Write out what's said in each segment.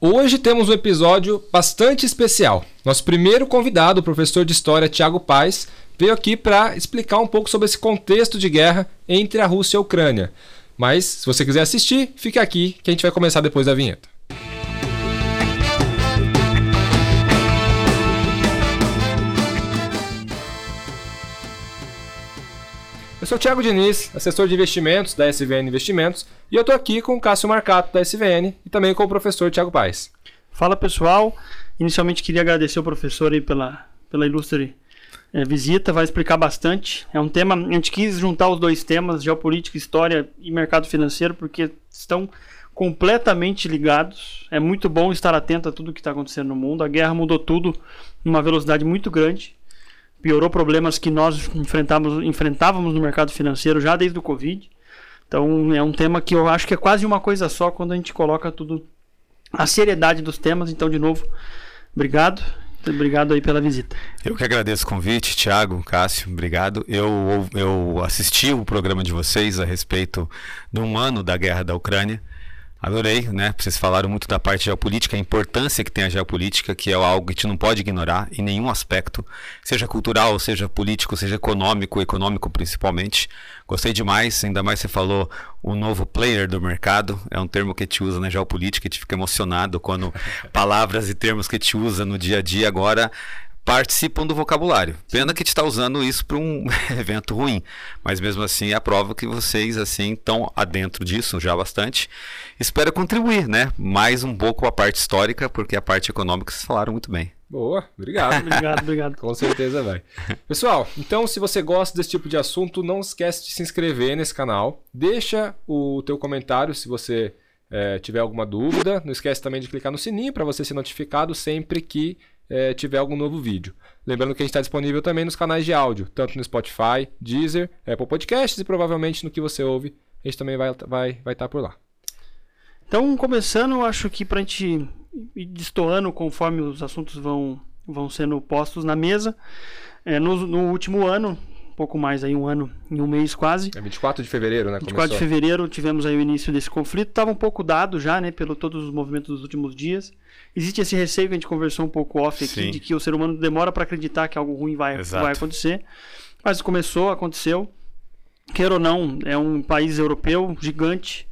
Hoje temos um episódio bastante especial. Nosso primeiro convidado, o professor de História Tiago Paes, veio aqui para explicar um pouco sobre esse contexto de guerra entre a Rússia e a Ucrânia. Mas, se você quiser assistir, fique aqui que a gente vai começar depois da vinheta. Sou Thiago Diniz, assessor de investimentos da SVN Investimentos, e eu estou aqui com o Cássio Marcato da SVN e também com o professor Thiago Paes. Fala pessoal, inicialmente queria agradecer o professor aí pela, pela ilustre é, visita, vai explicar bastante. É um tema, a gente quis juntar os dois temas, geopolítica, história e mercado financeiro, porque estão completamente ligados. É muito bom estar atento a tudo que está acontecendo no mundo. A guerra mudou tudo numa velocidade muito grande piorou problemas que nós enfrentávamos, enfrentávamos no mercado financeiro já desde o Covid. Então é um tema que eu acho que é quase uma coisa só quando a gente coloca tudo a seriedade dos temas. Então, de novo, obrigado. Obrigado aí pela visita. Eu que agradeço o convite, Thiago, Cássio, obrigado. Eu, eu assisti o programa de vocês a respeito de um ano da guerra da Ucrânia. Adorei, né? Vocês falaram muito da parte geopolítica, a importância que tem a geopolítica, que é algo que a gente não pode ignorar em nenhum aspecto, seja cultural, seja político, seja econômico, econômico principalmente. Gostei demais, ainda mais você falou o novo player do mercado, é um termo que a gente usa na geopolítica, a gente fica emocionado quando palavras e termos que gente usa no dia a dia agora participam do vocabulário. Pena que a gente está usando isso para um evento ruim, mas mesmo assim é a prova que vocês assim estão adentro disso já bastante. Espero contribuir, né? Mais um pouco a parte histórica, porque a parte econômica vocês falaram muito bem. Boa, obrigado. obrigado, obrigado. Com certeza vai. Pessoal, então se você gosta desse tipo de assunto, não esquece de se inscrever nesse canal. Deixa o teu comentário se você é, tiver alguma dúvida. Não esquece também de clicar no sininho para você ser notificado sempre que é, tiver algum novo vídeo. Lembrando que a gente está disponível também nos canais de áudio, tanto no Spotify, Deezer, Apple Podcasts e provavelmente no que você ouve, a gente também vai estar vai, vai tá por lá. Então, começando, eu acho que para a gente ir destoando conforme os assuntos vão, vão sendo postos na mesa, é, no, no último ano, pouco mais aí, um ano e um mês quase. É 24 de fevereiro, né? 24 Começou. de fevereiro tivemos aí o início desse conflito. Estava um pouco dado já, né? Pelo todos os movimentos dos últimos dias. Existe esse receio que a gente conversou um pouco off aqui, Sim. de que o ser humano demora para acreditar que algo ruim vai, vai acontecer. Mas começou, aconteceu. Queira ou não, é um país europeu gigante,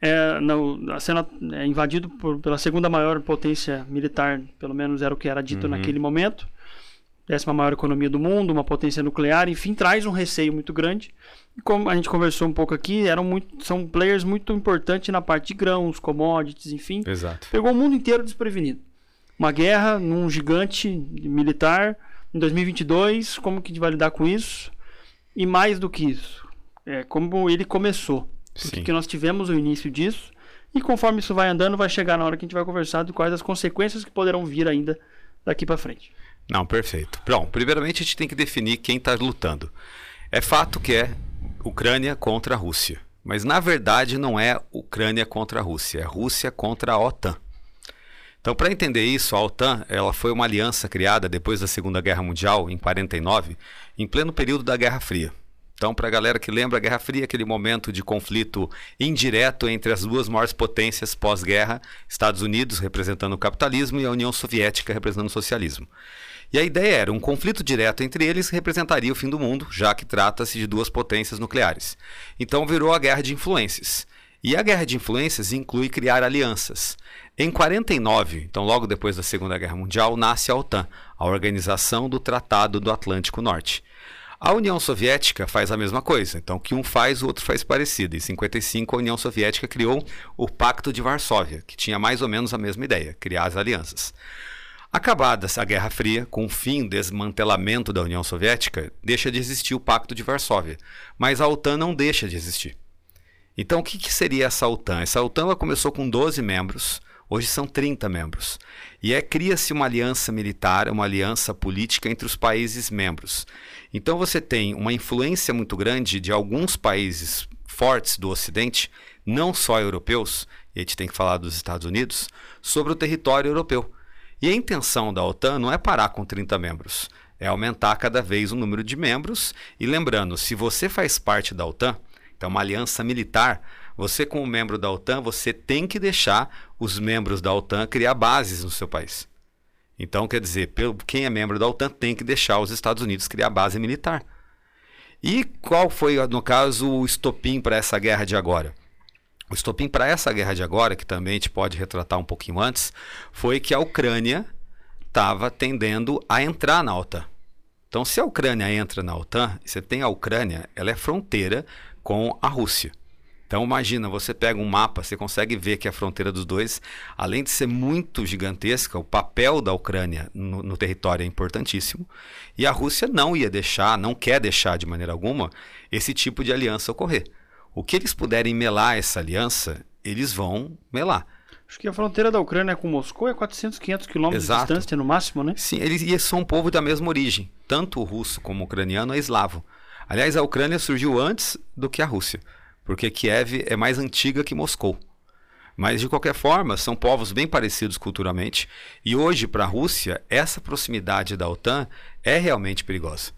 é, não, sendo é, invadido por, pela segunda maior potência militar, pelo menos era o que era dito uhum. naquele momento décima maior economia do mundo, uma potência nuclear, enfim, traz um receio muito grande. E como a gente conversou um pouco aqui, eram muito, são players muito importantes na parte de grãos, commodities, enfim. Exato. Pegou o mundo inteiro desprevenido. Uma guerra num gigante militar em 2022, como que a gente vai lidar com isso? E mais do que isso, é como ele começou. Porque nós tivemos o início disso, e conforme isso vai andando, vai chegar na hora que a gente vai conversar de quais as consequências que poderão vir ainda daqui para frente. Não, perfeito. Bom, primeiramente a gente tem que definir quem está lutando. É fato que é Ucrânia contra a Rússia. Mas na verdade não é Ucrânia contra a Rússia, é Rússia contra a OTAN. Então, para entender isso, a OTAN ela foi uma aliança criada depois da Segunda Guerra Mundial, em 49, em pleno período da Guerra Fria. Então, para a galera que lembra a Guerra Fria, aquele momento de conflito indireto entre as duas maiores potências pós-guerra, Estados Unidos representando o capitalismo e a União Soviética representando o socialismo. E a ideia era um conflito direto entre eles representaria o fim do mundo, já que trata-se de duas potências nucleares. Então virou a guerra de influências. E a guerra de influências inclui criar alianças. Em 49, então logo depois da Segunda Guerra Mundial, nasce a OTAN, a Organização do Tratado do Atlântico Norte. A União Soviética faz a mesma coisa. Então, o que um faz, o outro faz parecido. Em 55, a União Soviética criou o Pacto de Varsóvia, que tinha mais ou menos a mesma ideia, criar as alianças. Acabada a Guerra Fria, com o fim desmantelamento da União Soviética, deixa de existir o Pacto de Varsóvia, mas a OTAN não deixa de existir. Então, o que, que seria essa OTAN? Essa OTAN começou com 12 membros, hoje são 30 membros. E é cria-se uma aliança militar, uma aliança política entre os países membros. Então, você tem uma influência muito grande de alguns países fortes do Ocidente, não só europeus, e a gente tem que falar dos Estados Unidos, sobre o território europeu. E a intenção da OTAN não é parar com 30 membros, é aumentar cada vez o número de membros. E lembrando, se você faz parte da OTAN, então uma aliança militar, Você, como membro da OTAN, você tem que deixar os membros da OTAN criar bases no seu país. Então, quer dizer, quem é membro da OTAN tem que deixar os Estados Unidos criar base militar. E qual foi, no caso, o estopim para essa guerra de agora? O estopim para essa guerra de agora, que também a gente pode retratar um pouquinho antes, foi que a Ucrânia estava tendendo a entrar na OTAN. Então, se a Ucrânia entra na OTAN, você tem a Ucrânia, ela é fronteira com a Rússia. Então imagina, você pega um mapa, você consegue ver que a fronteira dos dois, além de ser muito gigantesca, o papel da Ucrânia no, no, território é importantíssimo. E a Rússia não ia deixar, não quer deixar de maneira alguma, esse tipo de aliança ocorrer. O que eles puderem melar essa aliança, eles vão melar. Acho que a fronteira da Ucrânia com Moscou é 400, 500 quilômetros de distância no máximo, né? Sim, eles são um povo da mesma origem. Tanto o russo como o ucraniano é eslavo. Aliás, a Ucrânia surgiu antes do que a Rússia, porque Kiev é mais antiga que Moscou. Mas, de qualquer forma, são povos bem parecidos culturalmente. E hoje, para a Rússia, essa proximidade da OTAN é realmente perigosa.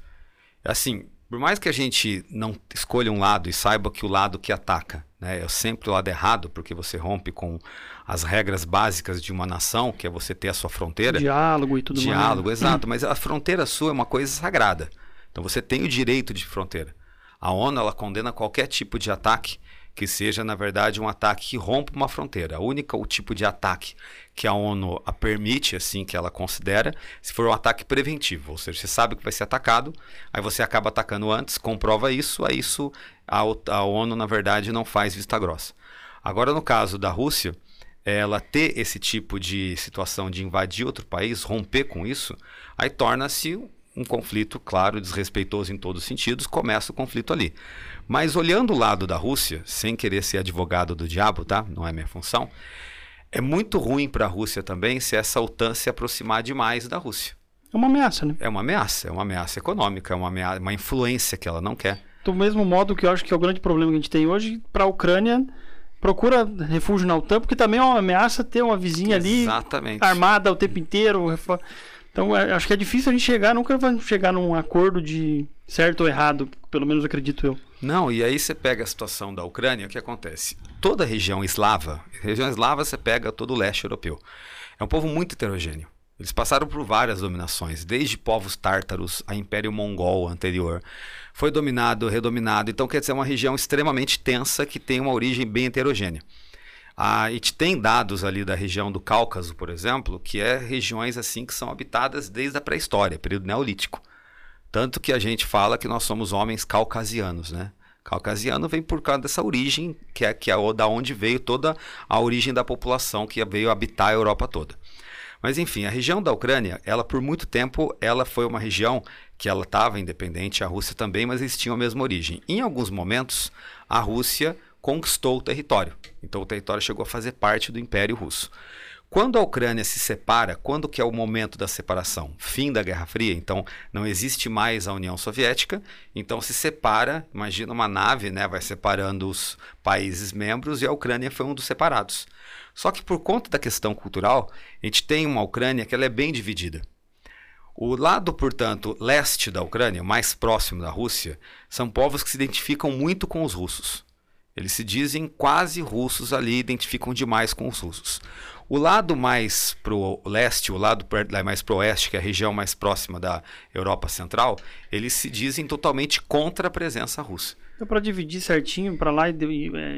Assim, por mais que a gente não escolha um lado e saiba que o lado que ataca né, é sempre o lado errado, porque você rompe com as regras básicas de uma nação, que é você ter a sua fronteira. Diálogo e tudo mais. Diálogo, exato. Mas a fronteira sua é uma coisa sagrada. Então você tem o direito de fronteira. A ONU ela condena qualquer tipo de ataque que seja, na verdade, um ataque que rompa uma fronteira. O único tipo de ataque que a ONU a permite, assim, que ela considera, se for um ataque preventivo, ou seja, você sabe que vai ser atacado, aí você acaba atacando antes, comprova isso, aí isso a, a ONU, na verdade, não faz vista grossa. Agora, no caso da Rússia, ela ter esse tipo de situação de invadir outro país, romper com isso, aí torna-se um conflito, claro, desrespeitoso em todos os sentidos, começa o conflito ali. Mas olhando o lado da Rússia, sem querer ser advogado do diabo, tá? Não é minha função. É muito ruim para a Rússia também se essa OTAN se aproximar demais da Rússia. É uma ameaça, né? É uma ameaça, é uma ameaça econômica, é uma, ameaça, uma influência que ela não quer. Do mesmo modo que eu acho que é o grande problema que a gente tem hoje para a Ucrânia procura refúgio na OTAN, porque também é uma ameaça ter uma vizinha Exatamente. ali armada o tempo inteiro. Então, é, acho que é difícil a gente chegar, nunca vai chegar num acordo de certo ou errado, pelo menos acredito eu. Não, e aí você pega a situação da Ucrânia, o que acontece? Toda a região eslava, região eslava você pega todo o leste europeu. É um povo muito heterogêneo. Eles passaram por várias dominações, desde povos tártaros a Império Mongol anterior. Foi dominado, redominado. Então, quer dizer, é uma região extremamente tensa que tem uma origem bem heterogênea. A gente tem dados ali da região do Cáucaso, por exemplo, que é regiões assim que são habitadas desde a pré-história, período neolítico. Tanto que a gente fala que nós somos homens caucasianos, né? Caucasiano vem por causa dessa origem, que é, que é da onde veio toda a origem da população que veio habitar a Europa toda. Mas enfim, a região da Ucrânia, ela por muito tempo, ela foi uma região que ela estava independente, a Rússia também, mas eles tinham a mesma origem. Em alguns momentos, a Rússia conquistou o território. Então o território chegou a fazer parte do Império Russo. Quando a Ucrânia se separa, quando que é o momento da separação? Fim da Guerra Fria, então não existe mais a União Soviética, então se separa, imagina uma nave, né, vai separando os países membros e a Ucrânia foi um dos separados. Só que por conta da questão cultural, a gente tem uma Ucrânia que ela é bem dividida. O lado, portanto, leste da Ucrânia, mais próximo da Rússia, são povos que se identificam muito com os russos. Eles se dizem quase russos ali, identificam demais com os russos. O lado mais pro leste, o lado mais pro oeste, que é a região mais próxima da Europa Central, eles se dizem totalmente contra a presença russa. É para dividir certinho para lá e de,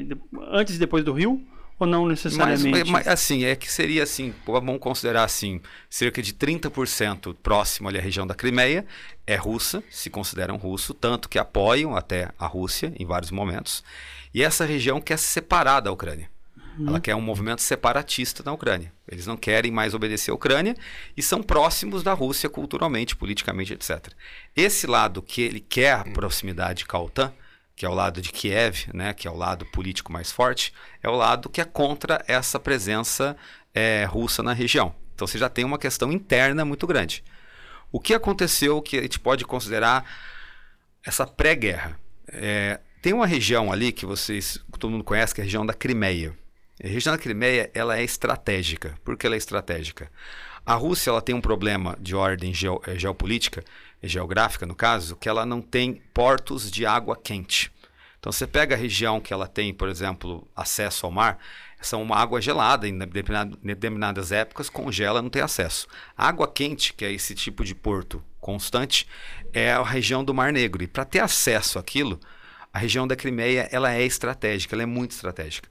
de, antes e depois do Rio? Ou não necessariamente? Mas, mas, assim, é que seria assim, vamos considerar assim, cerca de 30% próximo ali à região da Crimeia é russa, se consideram russo, tanto que apoiam até a Rússia em vários momentos. E essa região quer se separar da Ucrânia. Uhum. Ela quer um movimento separatista na Ucrânia. Eles não querem mais obedecer à Ucrânia e são próximos da Rússia culturalmente, politicamente, etc. Esse lado que ele quer a proximidade com a OTAN, que é o lado de Kiev, né, que é o lado político mais forte, é o lado que é contra essa presença é, russa na região. Então você já tem uma questão interna muito grande. O que aconteceu que a gente pode considerar essa pré-guerra? É, tem uma região ali que vocês, todo mundo conhece, que é a região da Crimeia. A região da Crimeia ela é estratégica. Por que ela é estratégica? A Rússia ela tem um problema de ordem eh, geopolítica, geográfica no caso, que ela não tem portos de água quente. Então você pega a região que ela tem, por exemplo, acesso ao mar, são uma água gelada, em determinadas épocas congela, não tem acesso. A água quente, que é esse tipo de porto constante, é a região do Mar Negro. E para ter acesso àquilo, a região da Crimeia ela é estratégica, ela é muito estratégica.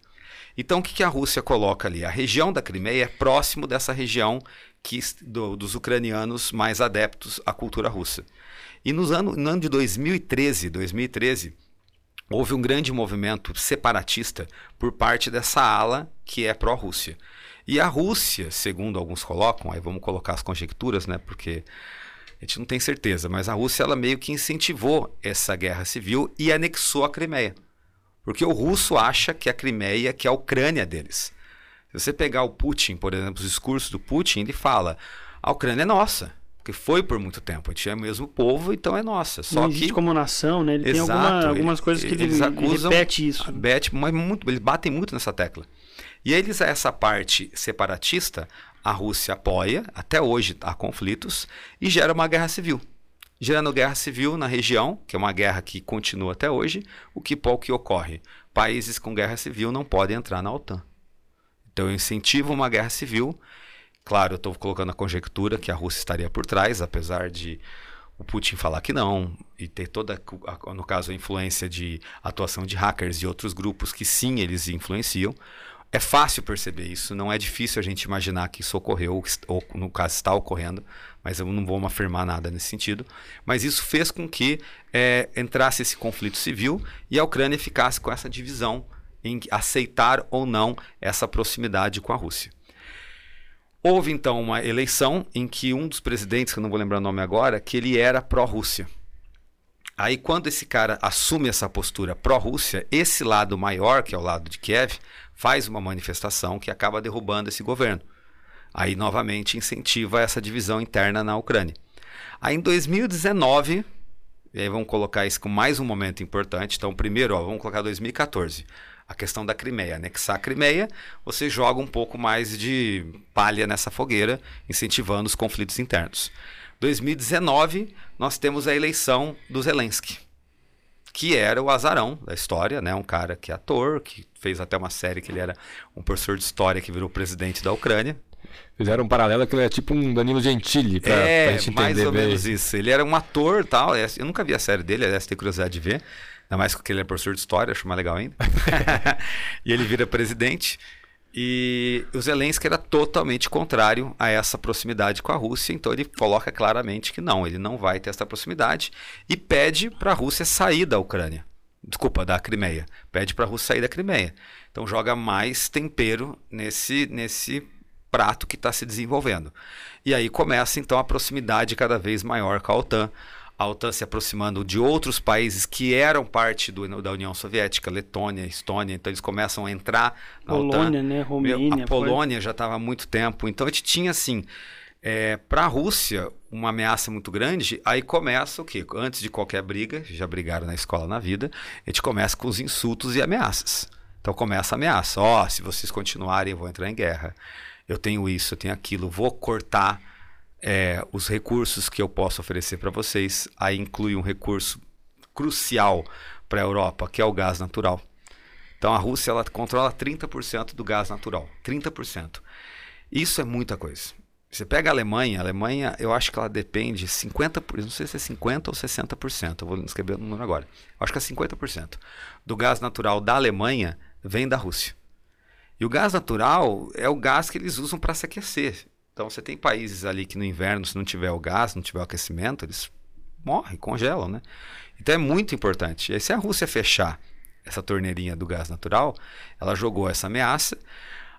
Então o que, que a Rússia coloca ali? A região da Crimeia é próximo dessa região que, do, dos ucranianos mais adeptos à cultura russa. E nos ano, no ano de 2013, 2013 houve um grande movimento separatista por parte dessa ala que é pró-Rússia. E a Rússia, segundo alguns colocam, aí vamos colocar as conjecturas, né, porque a gente não tem certeza, mas a Rússia ela meio que incentivou essa guerra civil e anexou a Crimeia. Porque o russo acha que a Crimeia que é a Ucrânia deles. Se você pegar o Putin, por exemplo, os discursos do Putin, ele fala: a Ucrânia é nossa. Porque foi por muito tempo. A gente é o mesmo povo, então é nossa. Só que... como nação, né? Ele Exato, tem alguma, algumas coisas que eles ele, acusam, ele repete isso. Repete, mas muito, eles batem muito nessa tecla. E eles, essa parte separatista, a Rússia apoia, até hoje há conflitos, e gera uma guerra civil. Gerando guerra civil na região, que é uma guerra que continua até hoje, o que, o ocorre? Países com guerra civil não podem entrar na OTAN. Então eu incentivo uma guerra civil Claro, eu estou colocando a conjectura que a Rússia estaria por trás, apesar de o Putin falar que não, e ter toda, no caso, a influência de atuação de hackers e outros grupos que sim, eles influenciam. É fácil perceber isso, não é difícil a gente imaginar que isso ocorreu, ou no caso está ocorrendo, mas eu não vou afirmar nada nesse sentido. Mas isso fez com que é, entrasse esse conflito civil e a Ucrânia ficasse com essa divisão em aceitar ou não essa proximidade com a Rússia. Houve então uma eleição em que um dos presidentes, que eu não vou lembrar o nome agora, que ele era pró-Rússia. Aí quando esse cara assume essa postura pró-Rússia, esse lado maior, que é o lado de Kiev, faz uma manifestação que acaba derrubando esse governo. Aí novamente incentiva essa divisão interna na Ucrânia. Aí em 2019, e aí vamos colocar isso com mais um momento importante. Então, primeiro, ó, vamos colocar 2014 a questão da Crimeia. Anexar a Crimeia, você joga um pouco mais de palha nessa fogueira, incentivando os conflitos internos. 2019, nós temos a eleição do Zelensky, que era o azarão da história, né? um cara que é ator, que fez até uma série que ele era um professor de história que virou presidente da Ucrânia. Fizeram um paralelo que ele é tipo um Danilo Gentili, pra, é, pra gente entender mais ou bem. menos isso. Ele era um ator tal, eu nunca vi a série dele, aliás, tenho curiosidade de ver. Ainda mais porque ele é professor de história, acho mais legal ainda. e ele vira presidente. E o Zelensky era totalmente contrário a essa proximidade com a Rússia, então ele coloca claramente que não, ele não vai ter essa proximidade e pede para a Rússia sair da Ucrânia. Desculpa, da Crimeia. Pede para a Rússia sair da Crimeia. Então joga mais tempero nesse, nesse prato que está se desenvolvendo. E aí começa então a proximidade cada vez maior com a OTAN a OTAN se aproximando de outros países que eram parte do, da União Soviética, Letônia, Estônia, então eles começam a entrar na Polônia, OTAN. né? Romênia. A Polônia foi... já estava há muito tempo. Então a gente tinha assim, é, para a Rússia, uma ameaça muito grande, aí começa o quê? Antes de qualquer briga, já brigaram na escola na vida, a gente começa com os insultos e ameaças. Então começa a ameaça. Ó, oh, se vocês continuarem, eu vou entrar em guerra. Eu tenho isso, eu tenho aquilo, vou cortar é, os recursos que eu posso oferecer para vocês. Aí inclui um recurso crucial para a Europa, que é o gás natural. Então a Rússia ela controla 30% do gás natural. 30%. Isso é muita coisa. Você pega a Alemanha, a Alemanha, eu acho que ela depende 50%, não sei se é 50% ou 60%, eu vou escrever o número agora. Acho que é 50% do gás natural da Alemanha vem da Rússia. E o gás natural é o gás que eles usam para se aquecer. Então você tem países ali que no inverno, se não tiver o gás, não tiver o aquecimento, eles morrem, congelam, né? Então é muito importante. E aí, se a Rússia fechar essa torneirinha do gás natural, ela jogou essa ameaça,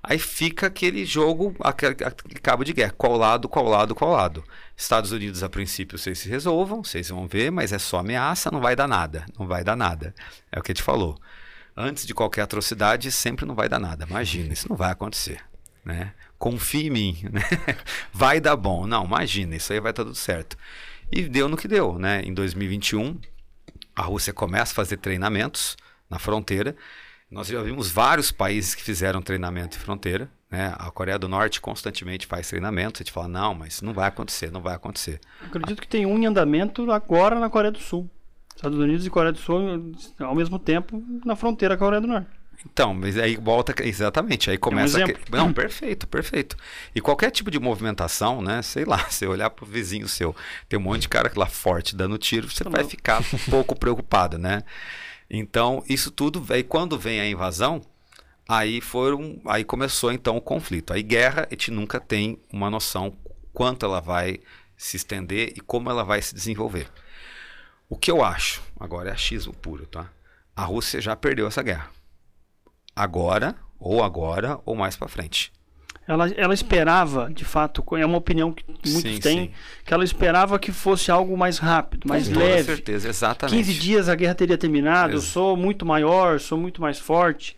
aí fica aquele jogo, aquele, cabo de guerra, qual lado, qual lado, qual lado. Estados Unidos, a princípio, vocês se resolvam, vocês vão ver, mas é só ameaça, não vai dar nada, não vai dar nada. É o que a gente falou. Antes de qualquer atrocidade, sempre não vai dar nada. Imagina, isso não vai acontecer. Né? Confie em mim, né? vai dar bom. Não, imagina, isso aí vai estar tudo certo. E deu no que deu, né? Em 2021, a Rússia começa a fazer treinamentos na fronteira. Nós já vimos vários países que fizeram treinamento em fronteira. Né? A Coreia do Norte constantemente faz treinamento. A gente fala, não, mas não vai acontecer, não vai acontecer. Acredito que tem um em andamento agora na Coreia do Sul. Estados Unidos e Coreia do Sul ao mesmo tempo na fronteira com a Coreia do Norte. Então, mas aí volta exatamente, aí começa um que, não, perfeito, perfeito. E qualquer tipo de movimentação, né, sei lá, você olhar pro vizinho seu, tem um monte de cara lá forte dando tiro, você vai ficar um pouco preocupado, né? Então, isso tudo, aí quando vem a invasão, aí foram, aí começou então o conflito. Aí guerra, a gente nunca tem uma noção quanto ela vai se estender e como ela vai se desenvolver. O que eu acho, agora é achismo puro, tá? A Rússia já perdeu essa guerra agora, ou agora, ou mais para frente. Ela, ela esperava, de fato, é uma opinião que muitos sim, têm, sim. que ela esperava que fosse algo mais rápido, mais Com leve. Com certeza, exatamente. 15 dias a guerra teria terminado, Ex eu sou muito maior, sou muito mais forte.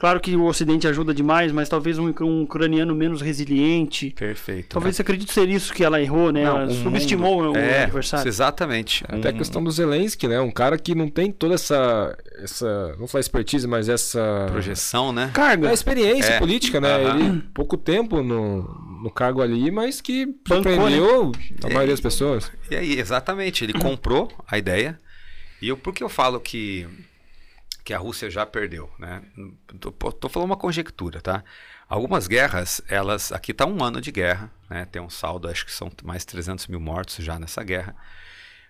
Claro que o Ocidente ajuda demais, mas talvez um, um ucraniano menos resiliente. Perfeito. Talvez né? acredite ser isso que ela errou, né? Não, ela um subestimou mundo... o é, adversário. Exatamente. Até a questão do Zelensky, né? Um cara que não tem toda essa. essa não falar expertise, mas essa. Projeção, né? Carga. A experiência é. política, né? Uh -huh. Ele, pouco tempo no, no cargo ali, mas que Bancou, surpreendeu né? a maioria das pessoas. E aí, exatamente. Ele comprou a ideia. E eu, por que eu falo que que a Rússia já perdeu, né? Tô, tô, falando uma conjectura, tá? Algumas guerras, elas aqui está um ano de guerra, né? Tem um saldo, acho que são mais de 300 mil mortos já nessa guerra.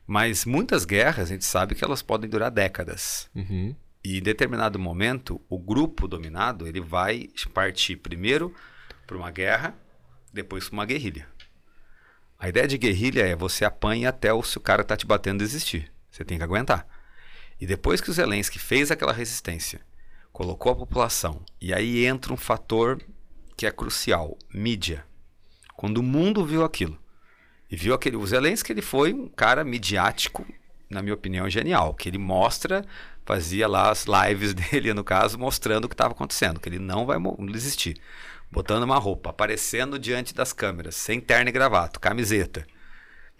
Mas muitas guerras a gente sabe que elas podem durar décadas. Uhum. E em determinado momento, o grupo dominado ele vai partir primeiro para uma guerra, depois para uma guerrilha. A ideia de guerrilha é você apanha até o, se o cara está te batendo desistir. Você tem que aguentar. E depois que o Zelensky fez aquela resistência, colocou a população, e aí entra um fator que é crucial, mídia. Quando o mundo viu aquilo, e viu aquele, o Zelensky ele foi um cara midiático, na minha opinião, genial, que ele mostra, fazia lá as lives dele, no caso, mostrando o que estava acontecendo, que ele não vai desistir. Botando uma roupa, aparecendo diante das câmeras, sem terno e gravata, camiseta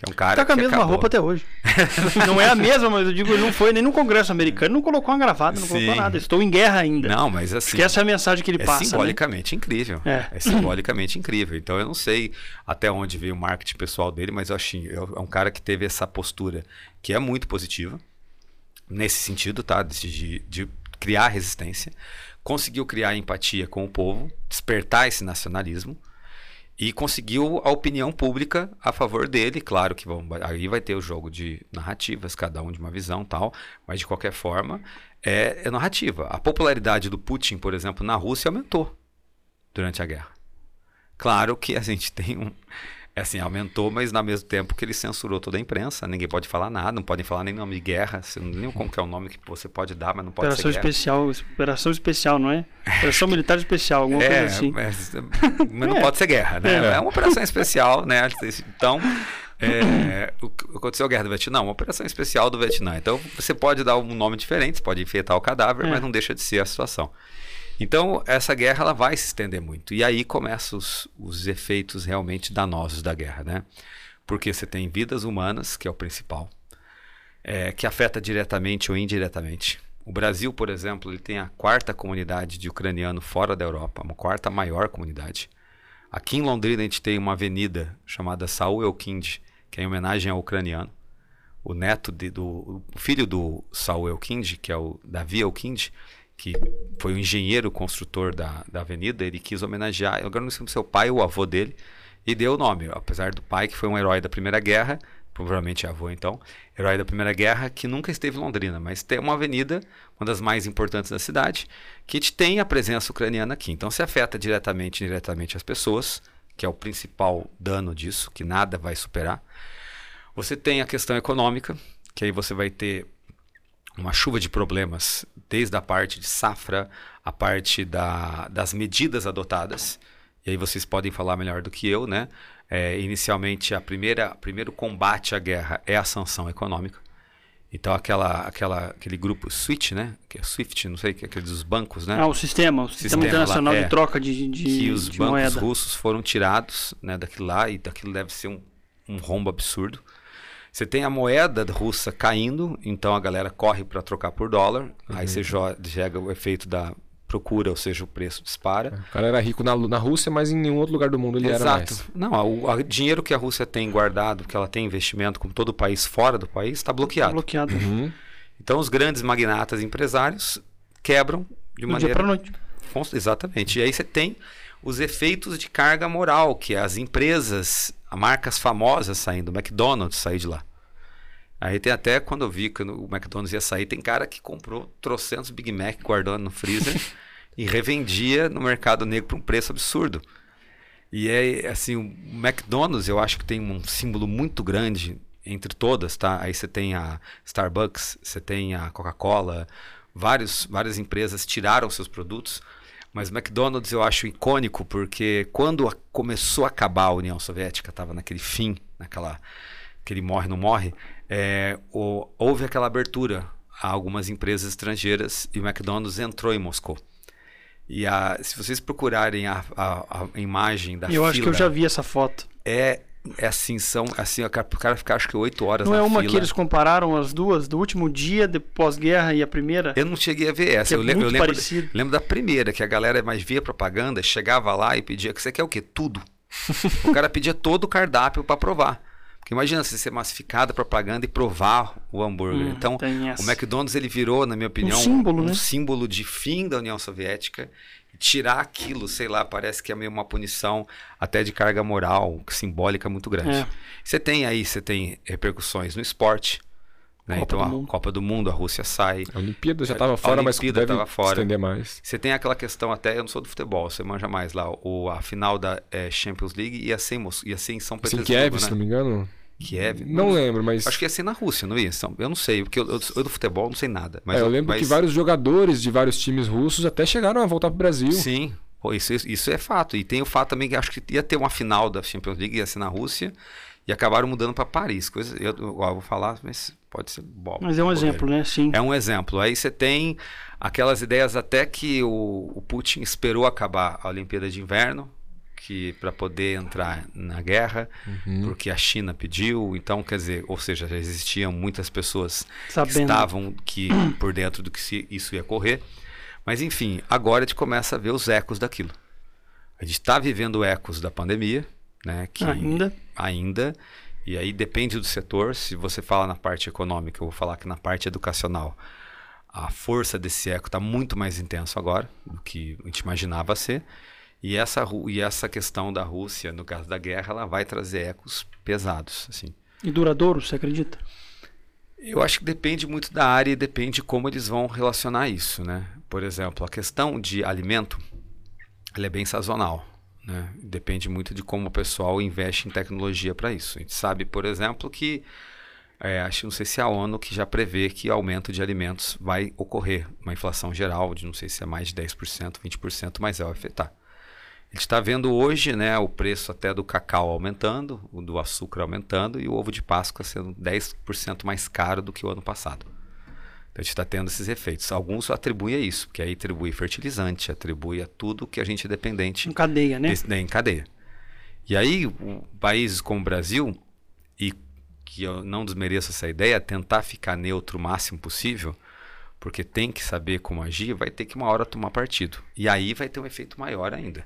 que é um cara tá com a mesma acabou. roupa até hoje. não é a mesma, mas eu digo, ele não foi nem no Congresso americano, não colocou uma gravata, não Sim. colocou nada. Estou em guerra ainda. Não, mas assim. Porque essa é a mensagem que ele é passa. Né? Simbolicamente né? incrível. É. é simbolicamente incrível. Então eu não sei até onde veio o marketing pessoal dele, mas eu achei. É um cara que teve essa postura que é muito positiva. Nesse sentido, tá? De, de criar resistência. Conseguiu criar empatia com o povo, despertar esse nacionalismo e conseguiu a opinião pública a favor dele. Claro que vão, aí vai ter o jogo de narrativas, cada um de uma visão tal, mas de qualquer forma é, é narrativa. A popularidade do Putin, por exemplo, na Rússia aumentou durante a guerra. Claro que a gente tem um assim, aumentou, mas ao mesmo tempo que ele censurou toda a imprensa, ninguém pode falar nada, não podem falar nem nome de guerra, nem como que é o nome que você pode dar, mas não pode operação ser especial. Operação especial, não é? Operação militar especial, alguma é, coisa assim. Mas, mas não é. pode ser guerra, né? É. é uma operação especial, né? Então, é, aconteceu a guerra do Vietnã, uma operação especial do Vietnã. Então, você pode dar um nome diferente, você pode enfeitar o cadáver, é. mas não deixa de ser a situação. Então, essa guerra ela vai se estender muito. E aí começam os, os efeitos realmente danosos da guerra, né? Porque você tem vidas humanas, que é o principal, é, que afeta diretamente ou indiretamente. O Brasil, por exemplo, ele tem a quarta comunidade de ucraniano fora da Europa, uma quarta maior comunidade. Aqui em Londrina a gente tem uma avenida chamada Saul Elkind, que é em homenagem ao ucraniano. O neto de, do o filho do Saul Elkind, que é o Davi Elkind, que foi o engenheiro construtor da, da avenida, ele quis homenagear, agora não sei se seu pai ou o avô dele, e deu o nome, apesar do pai que foi um herói da Primeira Guerra, provavelmente avô então, herói da Primeira Guerra, que nunca esteve em Londrina, mas tem uma avenida, uma das mais importantes da cidade, que tem a presença ucraniana aqui. Então se afeta diretamente e indiretamente as pessoas, que é o principal dano disso, que nada vai superar. Você tem a questão econômica, que aí você vai ter uma chuva de problemas, desde a parte de safra, a parte da, das medidas adotadas. E aí vocês podem falar melhor do que eu, né? É, inicialmente, a primeira primeiro combate à guerra é a sanção econômica. Então aquela, aquela, aquele grupo SWIFT, né? Que é SWIFT, não sei, que é aquele dos bancos, né? Ah, o sistema, o sistema, sistema internacional lá, é, de troca de, de que os de bancos moeda. russos foram tirados, né? Daquilo lá e daquilo deve ser um, um rombo absurdo. Você tem a moeda russa caindo, então a galera corre para trocar por dólar. Uhum. Aí você joga o efeito da procura, ou seja, o preço dispara. É, o cara era rico na, na Rússia, mas em nenhum outro lugar do mundo ele Exato. era mais. Não, o dinheiro que a Rússia tem guardado, que ela tem investimento, como todo o país fora do país, está bloqueado. Tá bloqueado. Uhum. Então os grandes magnatas empresários quebram de do maneira. Dia para noite. Exatamente. E aí você tem os efeitos de carga moral, que é as empresas, as marcas famosas saindo, McDonald's sair de lá. Aí tem até quando eu vi que o McDonald's ia sair, tem cara que comprou trocentos Big Mac guardando no freezer e revendia no mercado negro por um preço absurdo. E é assim, o McDonald's eu acho que tem um símbolo muito grande entre todas, tá? Aí você tem a Starbucks, você tem a Coca-Cola, várias empresas tiraram seus produtos, mas o McDonald's eu acho icônico porque quando a, começou a acabar a União Soviética, estava naquele fim, naquela que ele morre não morre, é, o, houve aquela abertura a algumas empresas estrangeiras e o McDonald's entrou em Moscou. E a, se vocês procurarem a, a, a imagem da Eu acho que eu já vi essa foto. É, é assim, são assim, o cara ficar acho que oito horas Não é uma fila. que eles compararam as duas, do último dia de pós-guerra e a primeira? Eu não cheguei a ver essa. É eu, lembro, eu lembro, lembro, da primeira, que a galera mais via propaganda, chegava lá e pedia que você quer o quê? Tudo. o cara pedia todo o cardápio para provar. Porque imagina você ser massificado a propaganda e provar o hambúrguer. Hum, então, o McDonald's ele virou, na minha opinião, um símbolo, um né? símbolo de fim da União Soviética. Tirar aquilo, sei lá, parece que é meio uma punição até de carga moral, simbólica muito grande. É. Você tem aí, você tem repercussões no esporte. Né? Então a Copa do Mundo, a Rússia sai. A Olimpíada já estava fora, mas deve tava fora. estender mais. Você tem aquela questão até, eu não sou do futebol, você manja mais lá, o, a final da é, Champions League ia ser, ia ser em São Petersburgo, Em Kiev, né? se não me engano. Kiev? Não, não lembro, mas. Acho que ia ser na Rússia, não ia? Eu não sei, porque eu, eu, eu do futebol não sei nada. Mas é, eu lembro mas... que vários jogadores de vários times russos até chegaram a voltar para o Brasil. Sim, isso, isso é fato. E tem o fato também que acho que ia ter uma final da Champions League, ia ser na Rússia, e acabaram mudando para Paris. Coisa, eu, eu, vou falar, mas pode ser bom. Mas é um exemplo, né? Sim. É um exemplo. Aí você tem aquelas ideias até que o, o Putin esperou acabar a Olimpíada de Inverno, que para poder entrar na guerra, uhum. porque a China pediu, então quer dizer, ou seja, já existiam muitas pessoas Sabendo. que estavam que por dentro do que se, isso ia correr. Mas enfim, agora a gente começa a ver os ecos daquilo. A gente está vivendo ecos da pandemia, né? Que ainda. Ainda. E aí depende do setor. Se você fala na parte econômica, eu vou falar que na parte educacional a força desse eco está muito mais intenso agora do que a gente imaginava ser. E essa, e essa questão da Rússia, no caso da guerra, ela vai trazer ecos pesados. Assim. E duradouro, você acredita? Eu acho que depende muito da área e depende de como eles vão relacionar isso. Né? Por exemplo, a questão de alimento ela é bem sazonal. Né? Depende muito de como o pessoal investe em tecnologia para isso. A gente sabe, por exemplo, que é, acho não sei se é a ONU que já prevê que aumento de alimentos vai ocorrer, uma inflação geral de não sei se é mais de 10%, 20%, mas vai afetar. A gente está vendo hoje né, o preço até do cacau aumentando, o do açúcar aumentando e o ovo de Páscoa sendo 10% mais caro do que o ano passado. Então a gente está tendo esses efeitos. Alguns atribuem a isso, porque aí atribui fertilizante, atribui a tudo que a gente é dependente. Em cadeia, né? Né em cadeia. E aí, países como o Brasil, e que eu não desmereço essa ideia, tentar ficar neutro o máximo possível, porque tem que saber como agir, vai ter que uma hora tomar partido. E aí vai ter um efeito maior ainda.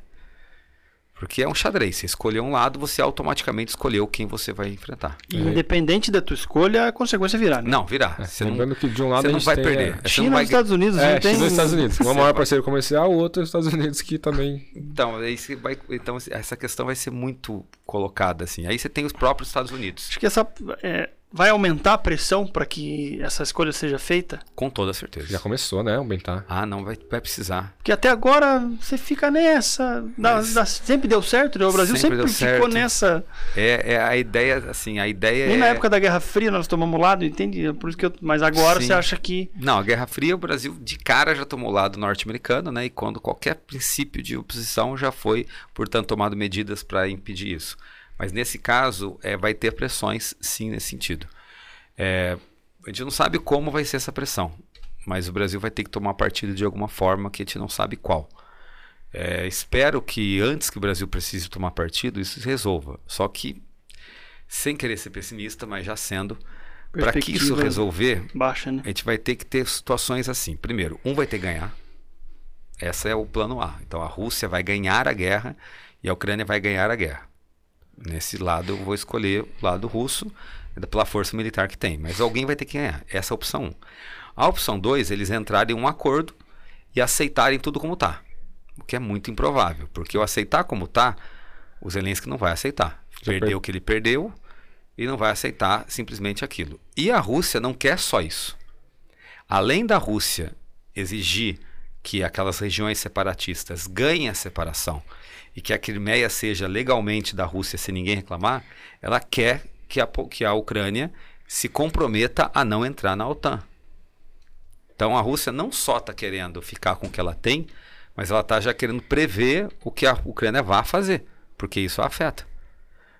Porque é um xadrez. Você escolheu um lado, você automaticamente escolheu quem você vai enfrentar. E independente da tua escolha, a consequência virá, né? Não, virá. É, você lembrando não, que de um lado você não vai perder. É, China e Estados Unidos, é, não tem... China e Estados Unidos. Um é o maior parceiro comercial, o outro é os Estados Unidos que também... Então, aí você vai, então, essa questão vai ser muito colocada assim. Aí você tem os próprios Estados Unidos. Acho que essa... É Vai aumentar a pressão para que essa escolha seja feita? Com toda certeza. Já começou, né? Aumentar. Ah, não, vai, vai precisar. Porque até agora você fica nessa. Mas... sempre deu certo, né? O Brasil sempre, sempre ficou certo. nessa. É, é, a ideia, assim, a ideia Nem é... na época da Guerra Fria nós tomamos lado, entende? Por isso que eu... Mas agora Sim. você acha que. Não, a Guerra Fria, o Brasil de cara já tomou o lado norte-americano, né? E quando qualquer princípio de oposição já foi, portanto, tomado medidas para impedir isso. Mas nesse caso, é, vai ter pressões, sim, nesse sentido. É, a gente não sabe como vai ser essa pressão, mas o Brasil vai ter que tomar partido de alguma forma que a gente não sabe qual. É, espero que antes que o Brasil precise tomar partido, isso se resolva. Só que, sem querer ser pessimista, mas já sendo, para que isso resolver, baixa, né? a gente vai ter que ter situações assim. Primeiro, um vai ter que ganhar, Esse é o plano A. Então a Rússia vai ganhar a guerra e a Ucrânia vai ganhar a guerra. Nesse lado eu vou escolher o lado russo pela força militar que tem, mas alguém vai ter que ganhar. Essa é a opção 1. A opção 2, eles entrarem em um acordo e aceitarem tudo como está. O que é muito improvável, porque o aceitar como está, o Zelensky não vai aceitar. Perdeu o que ele perdeu e não vai aceitar simplesmente aquilo. E a Rússia não quer só isso. Além da Rússia exigir que aquelas regiões separatistas ganhem a separação e que a Crimeia seja legalmente da Rússia sem ninguém reclamar, ela quer que a, que a Ucrânia se comprometa a não entrar na OTAN. Então a Rússia não só está querendo ficar com o que ela tem, mas ela está já querendo prever o que a Ucrânia vai fazer, porque isso afeta.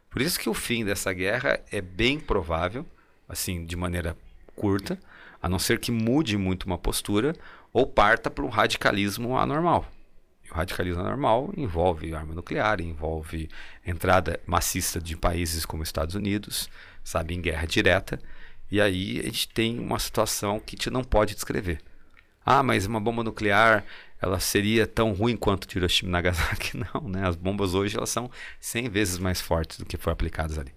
Por isso que o fim dessa guerra é bem provável, assim, de maneira curta, a não ser que mude muito uma postura ou parta para um radicalismo anormal. O radicalismo anormal envolve arma nuclear, envolve entrada maciça de países como Estados Unidos, sabe, em guerra direta. E aí a gente tem uma situação que a gente não pode descrever. Ah, mas uma bomba nuclear ela seria tão ruim quanto Hiroshima e Nagasaki? Não, né? As bombas hoje elas são 100 vezes mais fortes do que foram aplicadas ali.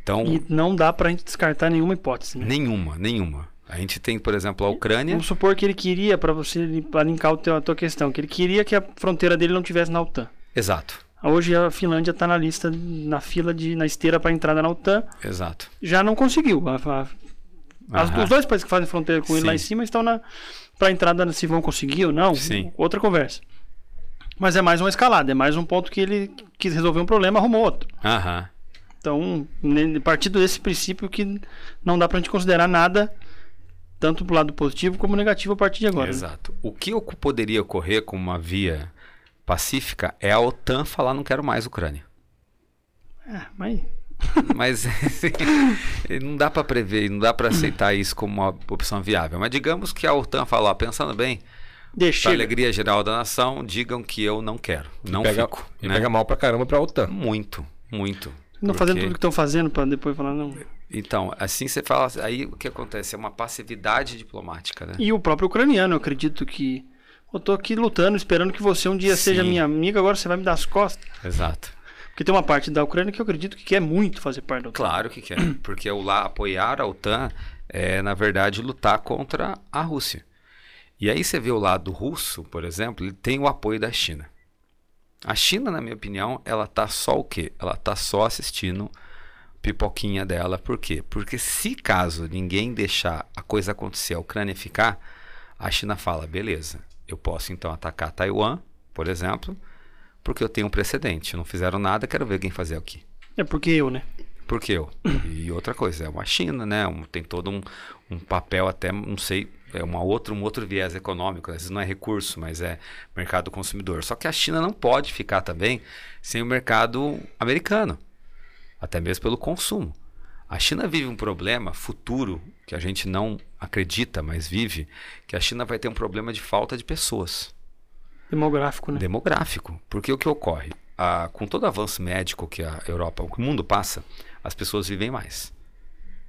Então, e não dá para a gente descartar nenhuma hipótese. Né? Nenhuma, nenhuma. A gente tem, por exemplo, a Ucrânia. Vamos supor que ele queria, para você pra linkar teu, a tua questão, que ele queria que a fronteira dele não tivesse na OTAN. Exato. Hoje a Finlândia está na lista, na fila de, na esteira para entrada na OTAN. Exato. Já não conseguiu. A, a, as, os dois países que fazem fronteira com ele lá em cima estão na para entrada se vão conseguir ou não. Sim. Outra conversa. Mas é mais uma escalada, é mais um ponto que ele quis resolver um problema, arrumou outro. Aham. Então, a partir desse princípio que não dá para a gente considerar nada tanto pro lado positivo como negativo a partir de agora. Né? Exato. Né? O que poderia ocorrer com uma via pacífica é a OTAN falar não quero mais Ucrânia. É, mas mas assim, não dá para prever, não dá para aceitar isso como uma opção viável. Mas digamos que a OTAN falou, pensando bem, para alegria geral da nação, digam que eu não quero, não pega, fico. E né? pega mal para caramba para a OTAN. Muito, muito. Não porque... fazendo tudo que estão fazendo para depois falar não. Então, assim você fala, aí o que acontece? É uma passividade diplomática, né? E o próprio ucraniano, eu acredito que eu tô aqui lutando, esperando que você um dia Sim. seja minha amiga, agora você vai me dar as costas. Exato. Porque tem uma parte da Ucrânia que eu acredito que quer muito fazer parte da OTAN. Claro que quer. Porque o lá apoiar a OTAN é, na verdade, lutar contra a Rússia. E aí você vê o lado russo, por exemplo, ele tem o apoio da China. A China, na minha opinião, ela tá só o quê? Ela tá só assistindo pipoquinha dela. Por quê? Porque se caso ninguém deixar a coisa acontecer, a Ucrânia ficar, a China fala, beleza, eu posso então atacar Taiwan, por exemplo, porque eu tenho um precedente. Não fizeram nada, quero ver quem fazer aqui. É porque eu, né? Porque eu. E outra coisa, é uma China, né? Um, tem todo um, um papel até, não sei, é uma outra, um outro viés econômico. Às vezes não é recurso, mas é mercado consumidor. Só que a China não pode ficar também sem o mercado americano. Até mesmo pelo consumo. A China vive um problema futuro que a gente não acredita, mas vive, que a China vai ter um problema de falta de pessoas. Demográfico, né? Demográfico. Porque o que ocorre? Com todo o avanço médico que a Europa, o que o mundo passa, as pessoas vivem mais.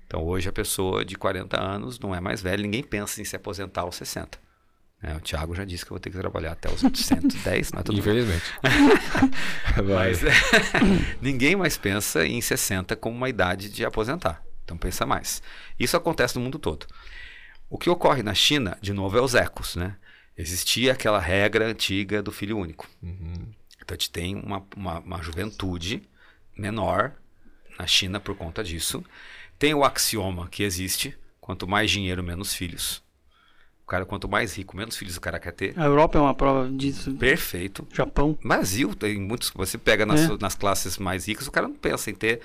Então hoje a pessoa de 40 anos não é mais velha, ninguém pensa em se aposentar aos 60. É, o Thiago já disse que eu vou ter que trabalhar até os 110, não é tudo Infelizmente. Mas ninguém mais pensa em 60 como uma idade de aposentar. Então pensa mais. Isso acontece no mundo todo. O que ocorre na China, de novo, é os ecos, né? existia aquela regra antiga do filho único. Uhum. Então a gente tem uma, uma, uma, juventude menor na China por conta disso. Tem o axioma que existe: quanto mais dinheiro, menos filhos. O cara, quanto mais rico, menos filhos o cara quer ter. A Europa é uma prova disso. Perfeito. Japão. Brasil, tem muitos. Você pega nas, é. nas classes mais ricas, o cara não pensa em ter.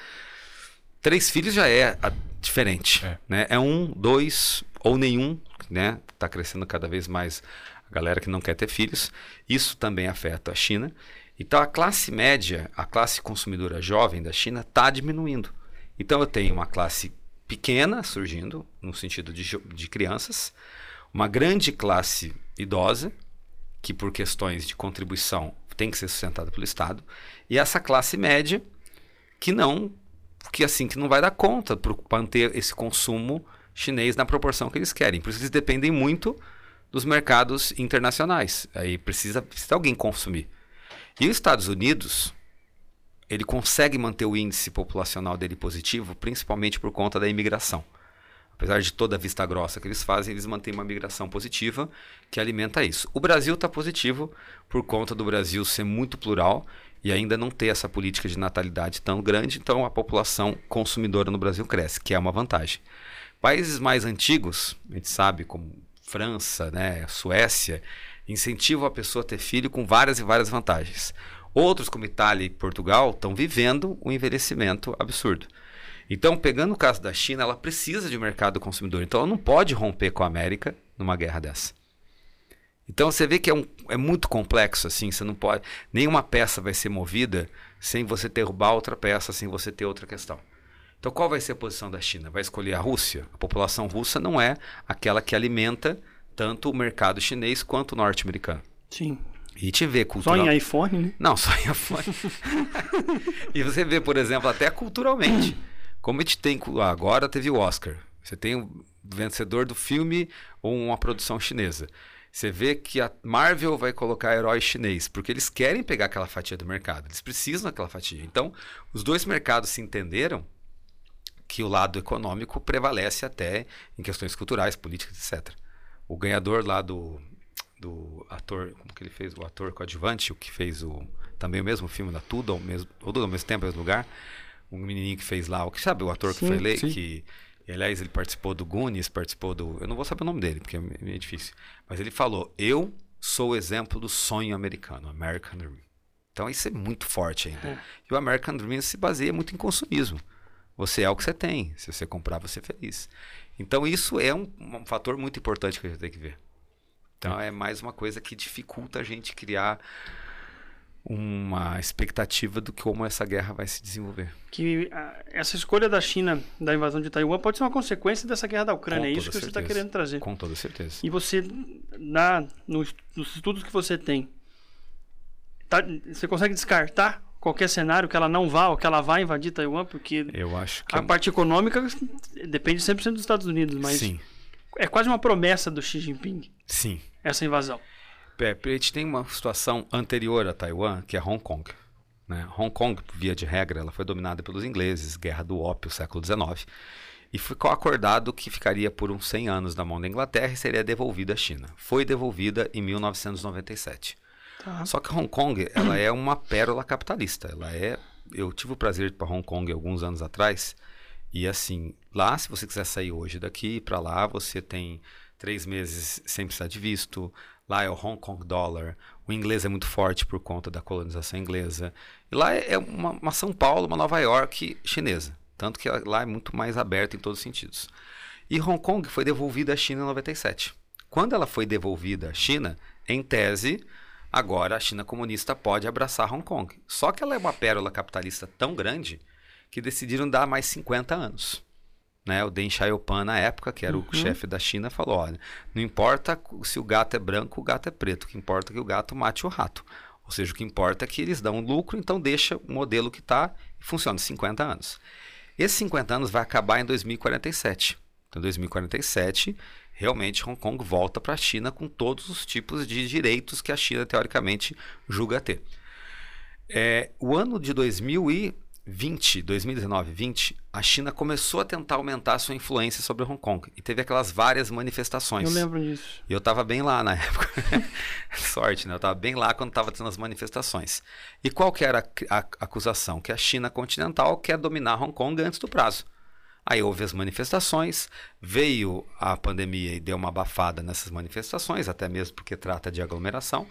Três filhos já é a, diferente. É. Né? é um, dois ou nenhum, né? Está crescendo cada vez mais a galera que não quer ter filhos. Isso também afeta a China. Então a classe média, a classe consumidora jovem da China está diminuindo. Então eu tenho uma classe pequena surgindo, no sentido de, de crianças, uma grande classe idosa, que por questões de contribuição tem que ser sustentada pelo Estado, e essa classe média que não, que assim que não vai dar conta para manter esse consumo chinês na proporção que eles querem. Por isso eles dependem muito dos mercados internacionais. Aí precisa, precisa alguém consumir. E os Estados Unidos, ele consegue manter o índice populacional dele positivo, principalmente por conta da imigração. Apesar de toda a vista grossa que eles fazem, eles mantêm uma migração positiva que alimenta isso. O Brasil está positivo por conta do Brasil ser muito plural e ainda não ter essa política de natalidade tão grande, então a população consumidora no Brasil cresce, que é uma vantagem. Países mais antigos, a gente sabe, como França, né, Suécia, incentivam a pessoa a ter filho com várias e várias vantagens. Outros, como Itália e Portugal, estão vivendo um envelhecimento absurdo. Então, pegando o caso da China, ela precisa de um mercado consumidor. Então, ela não pode romper com a América numa guerra dessa. Então, você vê que é, um, é muito complexo assim. Você não pode. Nenhuma peça vai ser movida sem você derrubar outra peça, sem você ter outra questão. Então, qual vai ser a posição da China? Vai escolher a Rússia? A população russa não é aquela que alimenta tanto o mercado chinês quanto o norte-americano. Sim. E te vê cultural... Só em iPhone, né? Não, só em iPhone. e você vê, por exemplo, até culturalmente. Como a gente tem... Agora teve o Oscar. Você tem o vencedor do filme ou uma produção chinesa. Você vê que a Marvel vai colocar herói chinês, porque eles querem pegar aquela fatia do mercado. Eles precisam daquela fatia. Então, os dois mercados se entenderam que o lado econômico prevalece até em questões culturais, políticas, etc. O ganhador lá do, do ator, como que ele fez? O ator coadjuvante, o que fez o também o mesmo filme da Tudo ao mesmo, ao mesmo tempo, ao mesmo lugar. Um menininho que fez lá, o que sabe, o ator sim, que foi eleito, que e, aliás, ele participou do Goonies, participou do. Eu não vou saber o nome dele, porque é meio difícil. Mas ele falou: Eu sou o exemplo do sonho americano, American Dream. Então isso é muito forte ainda. É. E o American Dream se baseia muito em consumismo. Você é o que você tem. Se você comprar, você é feliz. Então, isso é um, um fator muito importante que a gente tem que ver. Então, é mais uma coisa que dificulta a gente criar uma expectativa do que como essa guerra vai se desenvolver. Que a, essa escolha da China da invasão de Taiwan pode ser uma consequência dessa guerra da Ucrânia. É isso que certeza. você está querendo trazer. Com toda certeza. E você, na, no, nos estudos que você tem, tá, você consegue descartar qualquer cenário que ela não vá ou que ela vá invadir Taiwan, porque eu acho que a é... parte econômica depende 100% dos Estados Unidos, mas Sim. é quase uma promessa do Xi Jinping. Sim. Essa invasão. É, a gente tem uma situação anterior a Taiwan, que é Hong Kong. Né? Hong Kong, via de regra, ela foi dominada pelos ingleses, Guerra do Ópio, século XIX, e ficou acordado que ficaria por uns 100 anos na mão da Inglaterra e seria devolvida à China. Foi devolvida em 1997. Tá. Só que Hong Kong, ela é uma pérola capitalista. Ela é. Eu tive o prazer de ir para Hong Kong alguns anos atrás. E assim, lá, se você quiser sair hoje daqui para lá, você tem três meses sem precisar de visto. Lá é o Hong Kong Dollar. O inglês é muito forte por conta da colonização inglesa. E lá é uma, uma São Paulo, uma Nova York chinesa. Tanto que lá é muito mais aberto em todos os sentidos. E Hong Kong foi devolvida à China em 97. Quando ela foi devolvida à China, em tese, Agora a China comunista pode abraçar Hong Kong. Só que ela é uma pérola capitalista tão grande que decidiram dar mais 50 anos. Né? O Deng Xiaoping, na época, que era uhum. o chefe da China, falou: olha, não importa se o gato é branco, o gato é preto, o que importa é que o gato mate o rato. Ou seja, o que importa é que eles dão lucro, então deixa o modelo que está e funciona 50 anos. Esses 50 anos vai acabar em 2047. Então, 2047 realmente Hong Kong volta para a China com todos os tipos de direitos que a China teoricamente julga ter. É, o ano de 2020, 2019, 20, a China começou a tentar aumentar a sua influência sobre Hong Kong e teve aquelas várias manifestações. Eu lembro disso. E eu estava bem lá na época. Sorte, né? Eu estava bem lá quando estava tendo as manifestações. E qual que era a, a acusação? Que a China continental quer dominar Hong Kong antes do prazo. Aí houve as manifestações, veio a pandemia e deu uma abafada nessas manifestações, até mesmo porque trata de aglomeração,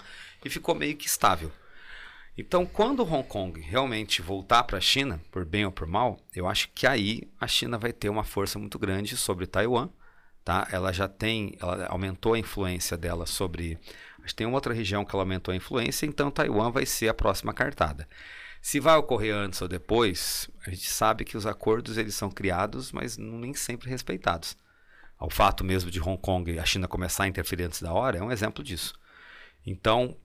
e ficou meio que estável. Então, quando Hong Kong realmente voltar para a China, por bem ou por mal, eu acho que aí a China vai ter uma força muito grande sobre Taiwan. Tá? Ela já tem, ela aumentou a influência dela sobre. Que tem uma outra região que ela aumentou a influência, então Taiwan vai ser a próxima cartada. Se vai ocorrer antes ou depois, a gente sabe que os acordos eles são criados, mas nem sempre respeitados. O fato mesmo de Hong Kong e a China começar a interferir antes da hora é um exemplo disso. Então,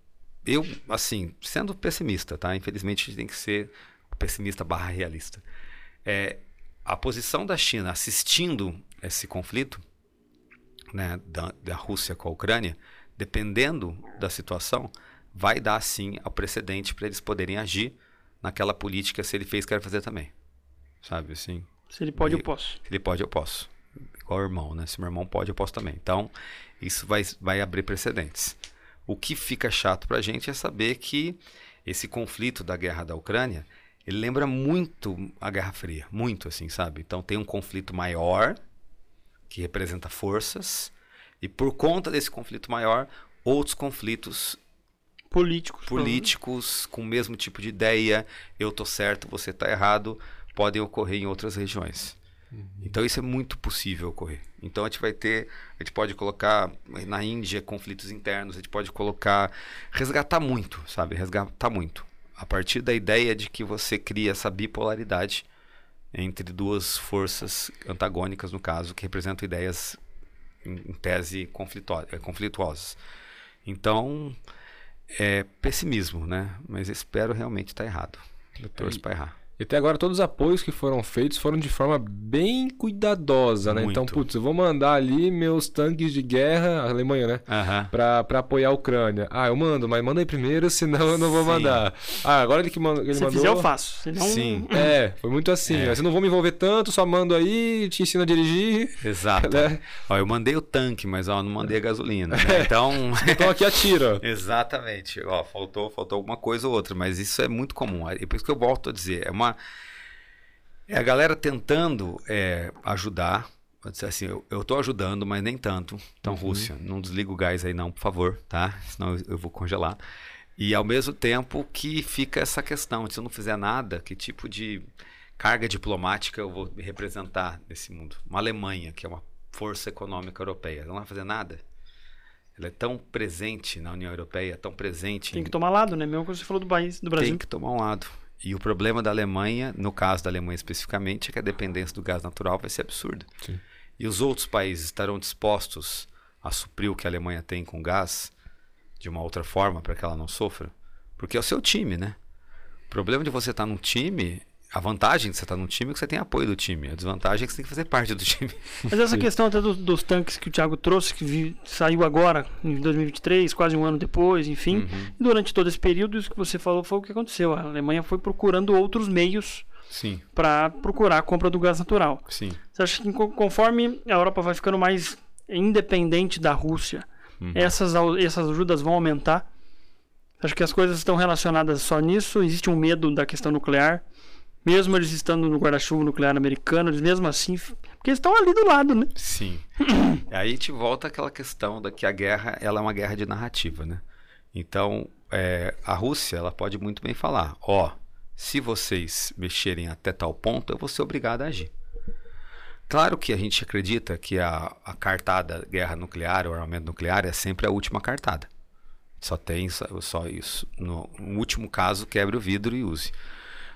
eu, assim, sendo pessimista, tá? Infelizmente a gente tem que ser pessimista barra realista. É, a posição da China assistindo esse conflito né, da, da Rússia com a Ucrânia, dependendo da situação, vai dar sim ao precedente para eles poderem agir naquela política se ele fez, quer fazer também. Sabe assim? Se ele pode, eu posso. Se ele pode, eu posso. Igual o irmão, né? Se meu irmão pode, eu posso também. Então, isso vai, vai abrir precedentes. O que fica chato para a gente é saber que esse conflito da guerra da Ucrânia, ele lembra muito a Guerra Fria, muito assim, sabe? Então tem um conflito maior que representa forças e por conta desse conflito maior, outros conflitos políticos, políticos com o mesmo tipo de ideia, eu tô certo, você tá errado, podem ocorrer em outras regiões. Uhum. Então isso é muito possível ocorrer. Então a gente vai ter, a gente pode colocar na Índia conflitos internos, a gente pode colocar, resgatar muito, sabe? Resgatar muito. A partir da ideia de que você cria essa bipolaridade entre duas forças antagônicas, no caso, que representam ideias em, tese eh, conflituosas. Então, é pessimismo, né? Mas espero realmente estar errado. Eu torço para errar. E até agora todos os apoios que foram feitos foram de forma bem cuidadosa, né? Então, putz, eu vou mandar ali meus tanques de guerra, a Alemanha, né? Uhum. Pra, pra apoiar a Ucrânia. Ah, eu mando, mas manda aí primeiro, senão eu não vou Sim. mandar. Ah, agora ele que manda, ele Se mandou... fizer, eu faço. Senão... Sim. É, foi muito assim. É. Né? não vou me envolver tanto, só mando aí, te ensino a dirigir. Exato. Né? Ó, eu mandei o tanque, mas ó, não mandei a gasolina. Né? Então... então aqui atira. Exatamente. Ó, faltou, faltou alguma coisa ou outra, mas isso é muito comum. É por isso que eu volto a dizer, é uma é a galera tentando é, ajudar. Assim, eu, estou ajudando, mas nem tanto. Então, uhum. Rússia, não desliga o gás aí não, por favor, tá? Senão eu, eu vou congelar. E ao mesmo tempo que fica essa questão, se eu não fizer nada, que tipo de carga diplomática eu vou representar nesse mundo? Uma Alemanha, que é uma força econômica europeia, ela não vai fazer nada? Ela é tão presente na União Europeia, tão presente. Tem que tomar lado, né? Mesmo que você falou do país, do Brasil. Tem que tomar um lado. E o problema da Alemanha, no caso da Alemanha especificamente, é que a dependência do gás natural vai ser absurda. Sim. E os outros países estarão dispostos a suprir o que a Alemanha tem com gás de uma outra forma para que ela não sofra? Porque é o seu time, né? O problema de você estar num time a vantagem de você estar num time é que você tem apoio do time. A desvantagem é que você tem que fazer parte do time. Mas essa questão até dos, dos, tanques que o Thiago trouxe, que vi, saiu agora, em 2023, quase um ano depois, enfim. Uhum. Durante todo esse período, isso que você falou foi o que aconteceu. A Alemanha foi procurando outros meios para procurar a compra do gás natural. Sim. Você acha que conforme a Europa vai ficando mais independente da Rússia, uhum. essas, essas ajudas vão aumentar? Acho que as coisas estão relacionadas só nisso? Existe um medo da questão nuclear? Mesmo eles estando no guarda-chuva nuclear americano, eles mesmo assim. Porque eles estão ali do lado, né? Sim. Aí te volta aquela questão da que a guerra ela é uma guerra de narrativa, né? Então, é, a Rússia ela pode muito bem falar: ó, oh, se vocês mexerem até tal ponto, eu vou ser obrigado a agir. Claro que a gente acredita que a, a cartada guerra nuclear ou armamento nuclear é sempre a última cartada. Só tem só, só isso. No, no último caso, quebre o vidro e use.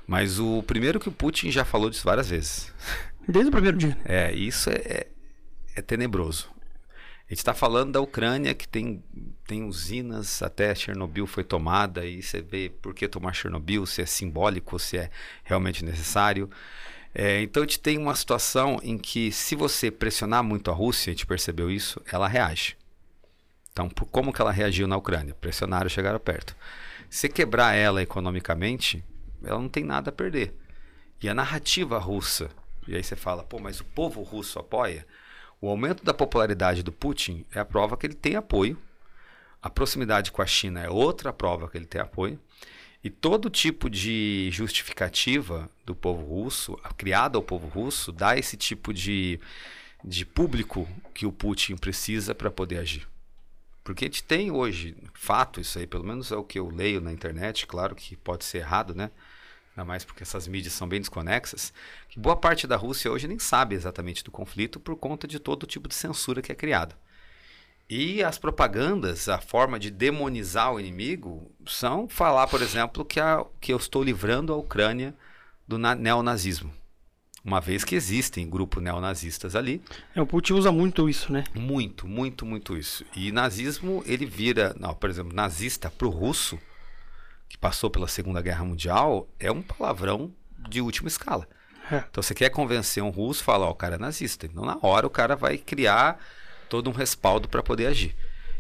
Mas o primeiro que o Putin já falou disso várias vezes. Desde o primeiro dia. É, isso é, é, é tenebroso. A gente está falando da Ucrânia, que tem, tem usinas, até Chernobyl foi tomada, e você vê por que tomar Chernobyl, se é simbólico, se é realmente necessário. É, então a gente tem uma situação em que, se você pressionar muito a Rússia, a gente percebeu isso, ela reage. Então, por, como que ela reagiu na Ucrânia? Pressionaram, chegaram perto. Se quebrar ela economicamente, ela não tem nada a perder. E a narrativa russa, e aí você fala, pô, mas o povo russo apoia? O aumento da popularidade do Putin é a prova que ele tem apoio. A proximidade com a China é outra prova que ele tem apoio. E todo tipo de justificativa do povo russo, criada ao povo russo, dá esse tipo de, de público que o Putin precisa para poder agir. Porque a gente tem hoje, fato isso aí, pelo menos é o que eu leio na internet, claro que pode ser errado, né? Ainda mais porque essas mídias são bem desconexas, que boa parte da Rússia hoje nem sabe exatamente do conflito por conta de todo tipo de censura que é criado. E as propagandas, a forma de demonizar o inimigo, são falar, por exemplo, que, a, que eu estou livrando a Ucrânia do neonazismo. Uma vez que existem grupos neonazistas ali. É, o Putin usa muito isso, né? Muito, muito, muito isso. E nazismo, ele vira, não, por exemplo, nazista para o russo, passou pela Segunda Guerra Mundial, é um palavrão de última escala. É. Então você quer convencer um russo, fala, ó, o cara é nazista. Então na hora o cara vai criar todo um respaldo para poder agir.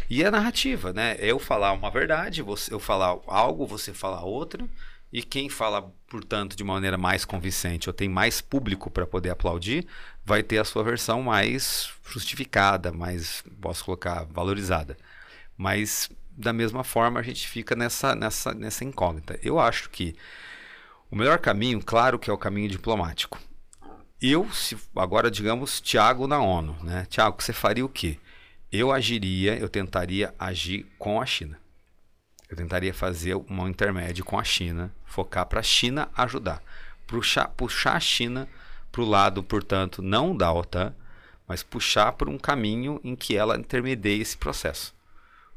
E a narrativa, né? Eu falar uma verdade, você, eu falar algo, você falar outra, e quem fala, portanto, de maneira mais convincente ou tem mais público para poder aplaudir, vai ter a sua versão mais justificada, mais, posso colocar, valorizada. Mas, da mesma forma, a gente fica nessa, nessa, nessa incógnita. Eu acho que o melhor caminho, claro que é o caminho diplomático. Eu, se, agora, digamos, Tiago na ONU, né? Tiago, você faria o quê? Eu agiria, eu tentaria agir com a China. Eu tentaria fazer um intermédio com a China, focar para a China ajudar. Puxar, puxar a China para o lado, portanto, não da OTAN, mas puxar por um caminho em que ela intermedie esse processo.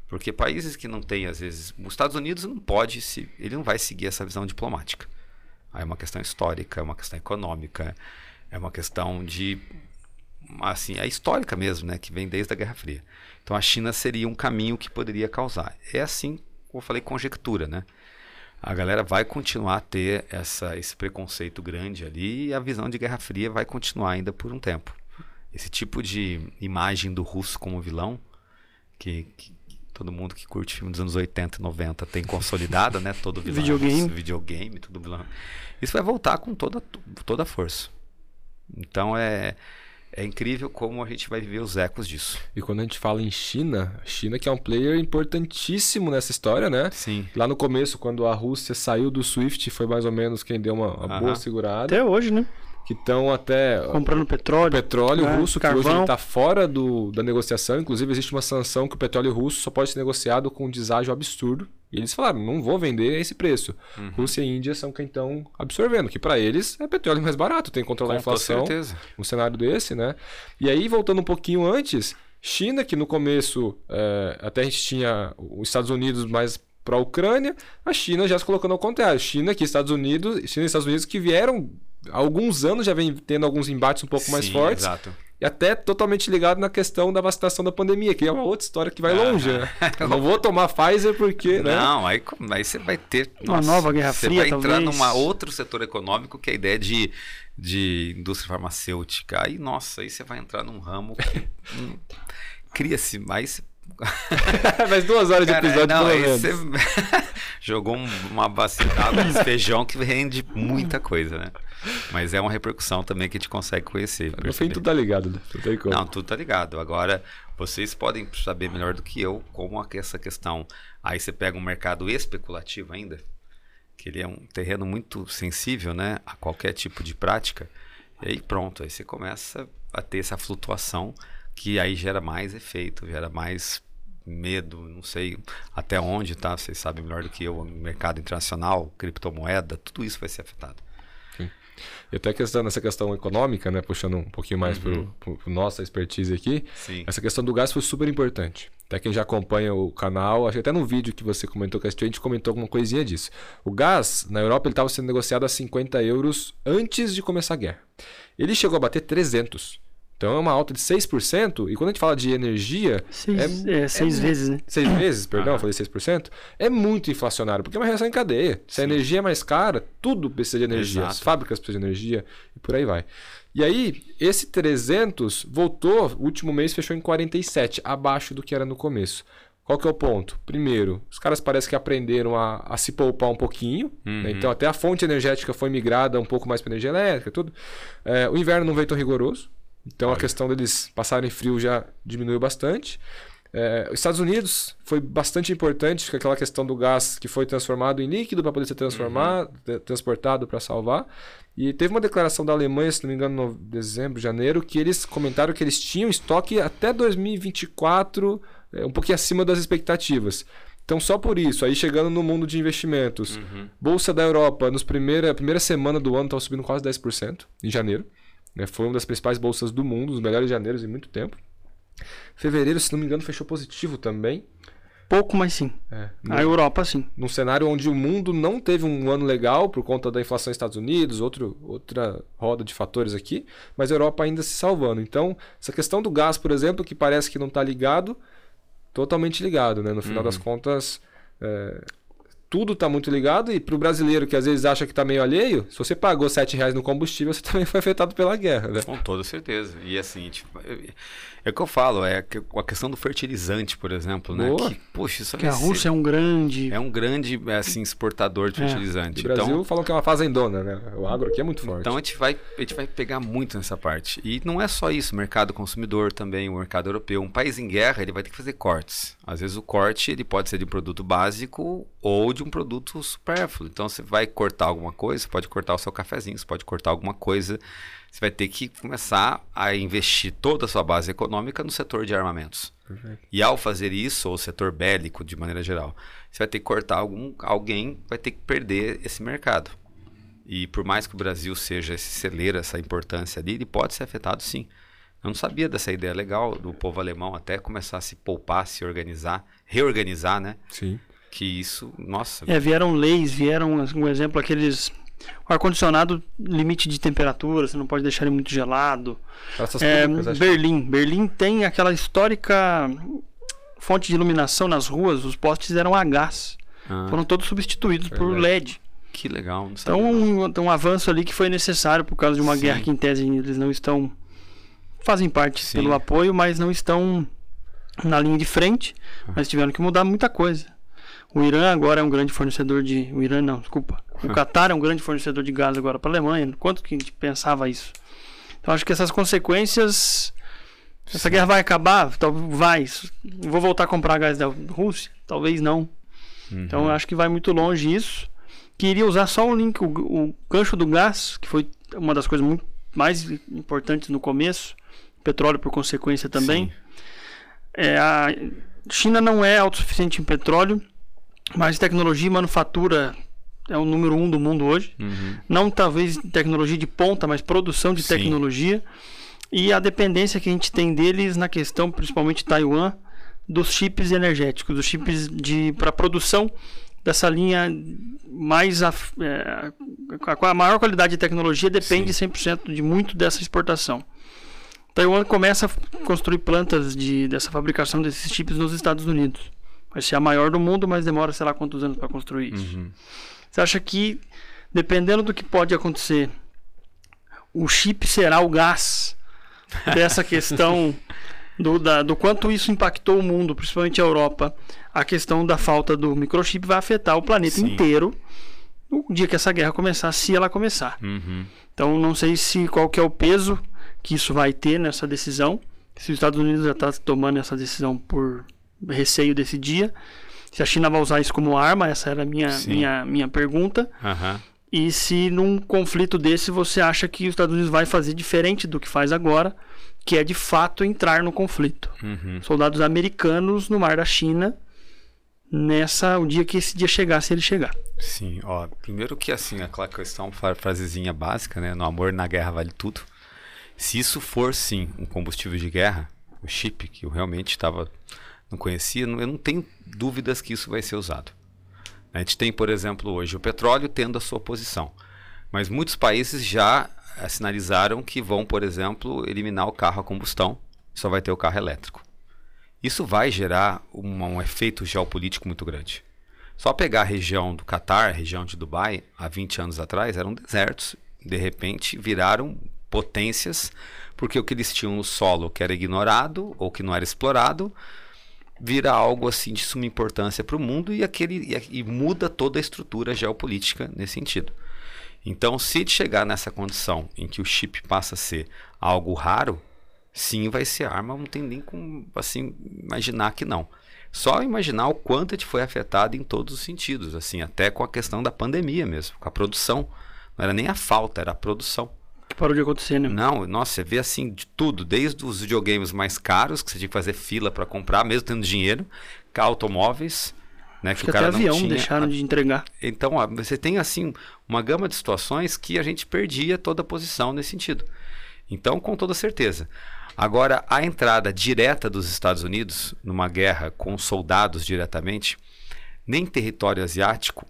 Porque países que não têm, às vezes, os Estados Unidos não pode, se, ele não vai seguir essa visão diplomática. Aí é uma questão histórica, é uma questão econômica, é uma questão de assim, é histórica mesmo, né, que vem desde a Guerra Fria. Então a China seria um caminho que poderia causar. É assim, como eu falei, conjectura, né? A galera vai continuar a ter essa, esse preconceito grande ali e a visão de Guerra Fria vai continuar ainda por um tempo. Esse tipo de imagem do russo como vilão, que, que todo mundo que curte filme dos anos 80 e 90 tem consolidada, né? Todo vilão. videogame. Videogame, tudo vilão. Isso vai voltar com toda, toda a força. Então é é incrível como a gente vai viver os ecos disso. E quando a gente fala em China, China que é um player importantíssimo nessa história, né? Sim. Lá no começo, quando a Rússia saiu do SWIFT, foi mais ou menos quem deu uma, uma boa segurada. Até hoje, né? Que estão até comprando petróleo, petróleo né? russo Carvão. que hoje está fora do, da negociação. Inclusive existe uma sanção que o petróleo russo só pode ser negociado com um deságio absurdo. E eles falaram, não vou vender a esse preço. Uhum. Rússia e Índia são quem estão absorvendo, que para eles é petróleo mais barato, tem que controlar com a inflação. Certeza. Um cenário desse, né? E aí voltando um pouquinho antes, China que no começo é, até a gente tinha os Estados Unidos mais para a Ucrânia, a China já se colocando ao contrário. China que Estados Unidos, China e Estados Unidos que vieram há alguns anos já vem tendo alguns embates um pouco Sim, mais fortes. Exato. E até totalmente ligado na questão da vacinação da pandemia, que é uma outra história que vai ah, longe. Né? Não vou tomar Pfizer porque. Né? Não, aí, aí você vai ter. Uma nossa, nova guerra você fria. Você vai entrar talvez. num outro setor econômico que é a ideia de, de indústria farmacêutica. Aí, nossa, aí você vai entrar num ramo que. hum, Cria-se, mais Mais duas horas Cara, de episódio, não, pelo. Você jogou uma bacia d'água de feijão que rende muita coisa, né? Mas é uma repercussão também que a gente consegue conhecer. No fim, tudo tá ligado, né? Não, tudo tá ligado. Agora, vocês podem saber melhor do que eu como é essa questão. Aí você pega um mercado especulativo ainda, que ele é um terreno muito sensível, né? A qualquer tipo de prática. E aí pronto, aí você começa a ter essa flutuação que aí gera mais efeito, gera mais medo, não sei até onde, tá? Vocês sabem melhor do que eu, mercado internacional, criptomoeda, tudo isso vai ser afetado. Sim. E até questão, nessa questão econômica, né, puxando um pouquinho mais uhum. para nossa expertise aqui, Sim. essa questão do gás foi super importante. Até quem já acompanha o canal, acho que até no vídeo que você comentou que a gente comentou alguma coisinha disso. O gás, na Europa, ele estava sendo negociado a 50 euros antes de começar a guerra. Ele chegou a bater 300. Então é uma alta de 6%, e quando a gente fala de energia. Seis, é, é seis é, vezes, né? Seis vezes, perdão, uhum. falei 6%. É muito inflacionário, porque é uma reação em cadeia. Se Sim. a energia é mais cara, tudo precisa de energia. Exato. As fábricas precisam de energia e por aí vai. E aí, esse 300 voltou, o último mês fechou em 47, abaixo do que era no começo. Qual que é o ponto? Primeiro, os caras parecem que aprenderam a, a se poupar um pouquinho. Né? Uhum. Né? Então, até a fonte energética foi migrada um pouco mais para energia elétrica, tudo. É, o inverno não veio tão rigoroso. Então Olha. a questão deles passarem frio já diminuiu bastante. É, os Estados Unidos foi bastante importante com aquela questão do gás que foi transformado em líquido para poder ser transformado, uhum. transportado para salvar. E teve uma declaração da Alemanha, se não me engano, em dezembro, janeiro, que eles comentaram que eles tinham estoque até 2024, é, um pouquinho acima das expectativas. Então, só por isso, aí chegando no mundo de investimentos, uhum. Bolsa da Europa, nos primeira, primeira semana do ano, estava subindo quase 10%, em janeiro. Né? Foi uma das principais bolsas do mundo, os melhores janeiros em muito tempo. Fevereiro, se não me engano, fechou positivo também. Pouco, mas sim. É, no, a Europa, sim. Num cenário onde o mundo não teve um ano legal por conta da inflação nos Estados Unidos, outro, outra roda de fatores aqui, mas a Europa ainda se salvando. Então, essa questão do gás, por exemplo, que parece que não está ligado, totalmente ligado. Né? No final uhum. das contas, é, tudo está muito ligado e para o brasileiro que às vezes acha que está meio alheio, se você pagou 7 reais no combustível, você também foi afetado pela guerra, né? Com toda certeza. E assim, tipo, é o que eu falo, é a questão do fertilizante, por exemplo, né? Boa. Que, poxa, isso que a Rússia é um grande... É um grande, assim, exportador de é. fertilizante. O Brasil então, falam que é uma fazendona, né? O agro aqui é muito forte. Então a gente, vai, a gente vai pegar muito nessa parte. E não é só isso, o mercado consumidor também, o mercado europeu. Um país em guerra, ele vai ter que fazer cortes. Às vezes o corte, ele pode ser de um produto básico ou de um produto supérfluo. Então você vai cortar alguma coisa, você pode cortar o seu cafezinho, você pode cortar alguma coisa você vai ter que começar a investir toda a sua base econômica no setor de armamentos. Perfeito. E ao fazer isso, ou setor bélico de maneira geral, você vai ter que cortar algum, alguém vai ter que perder esse mercado. E por mais que o Brasil seja esse celeiro, essa importância ali, ele pode ser afetado sim. Eu não sabia dessa ideia legal do povo alemão até começar a se poupar, se organizar, reorganizar, né? Sim. Que isso, nossa. É, vieram leis, vieram um exemplo aqueles o ar-condicionado, limite de temperatura, você não pode deixar ele muito gelado. É, públicas, Berlim. Que... Berlim tem aquela histórica fonte de iluminação nas ruas, os postes eram a gás. Ah, Foram todos substituídos verdade. por LED. Que legal. Então, um, um, avanço ali que foi necessário por causa de uma Sim. guerra que, em tese, eles não estão. fazem parte Sim. pelo apoio, mas não estão na linha de frente. Ah. Mas tiveram que mudar muita coisa. O Irã agora é um grande fornecedor de. O Irã não, desculpa. O Qatar é um grande fornecedor de gás agora para a Alemanha. Quanto que a gente pensava isso? Então acho que essas consequências. Essa guerra vai acabar? Vai. Vou voltar a comprar gás da Rússia? Talvez não. Uhum. Então acho que vai muito longe isso. Queria usar só o link, o, o gancho do gás, que foi uma das coisas muito mais importantes no começo. Petróleo por consequência também. É, a China não é autossuficiente em petróleo, mas tecnologia e manufatura é o número um do mundo hoje. Uhum. Não talvez tecnologia de ponta, mas produção de Sim. tecnologia. E a dependência que a gente tem deles na questão, principalmente Taiwan, dos chips energéticos, dos chips de para produção dessa linha mais a, é, a, maior qualidade de tecnologia depende Sim. 100% de muito dessa exportação. Taiwan começa a construir plantas de, dessa fabricação desses chips nos Estados Unidos. Vai ser a maior do mundo, mas demora sei lá quantos anos para construir isso. Uhum. Você acha que, dependendo do que pode acontecer, o chip será o gás dessa questão do, da, do quanto isso impactou o mundo, principalmente a Europa? A questão da falta do microchip vai afetar o planeta Sim. inteiro no dia que essa guerra começar, se ela começar. Uhum. Então, não sei se qual que é o peso que isso vai ter nessa decisão. Se os Estados Unidos já está tomando essa decisão por receio desse dia se a China vai usar isso como arma, essa era a minha, minha, minha pergunta. Uhum. E se num conflito desse você acha que os Estados Unidos vai fazer diferente do que faz agora, que é de fato entrar no conflito. Uhum. Soldados americanos no mar da China nessa o dia que esse dia chegar, se ele chegar. Sim, ó, primeiro que assim, aquela questão, frasezinha básica, né? No amor na guerra vale tudo. Se isso for sim um combustível de guerra, o chip que eu realmente estava não conhecia, eu não tenho dúvidas que isso vai ser usado. A gente tem, por exemplo, hoje o petróleo tendo a sua posição, mas muitos países já eh, sinalizaram que vão, por exemplo, eliminar o carro a combustão, só vai ter o carro elétrico. Isso vai gerar um, um efeito geopolítico muito grande. Só pegar a região do Catar, a região de Dubai, há 20 anos atrás, eram desertos. De repente, viraram potências, porque o que eles tinham no solo que era ignorado ou que não era explorado, vira algo assim de suma importância para o mundo e, aquele, e, e, muda toda a estrutura geopolítica nesse sentido. Então, se chegar nessa condição em que o chip passa a ser algo raro, sim, vai ser arma, não tem nem como assim, imaginar que não. Só imaginar o quanto gente foi afetado em todos os sentidos, assim, até com a questão da pandemia mesmo, com a produção. Não era nem a falta, era a produção. Que parou de acontecer, né? Não, nossa, você vê assim de tudo, desde os videogames mais caros, que você tinha que fazer fila para comprar, mesmo tendo dinheiro, automóveis, né, que, que até avião tinha... deixaram de entregar. Então, ó, você tem assim uma gama de situações que a gente perdia toda a posição nesse sentido. Então, com toda certeza. Agora, a entrada direta dos Estados Unidos numa guerra com soldados diretamente, nem território asiático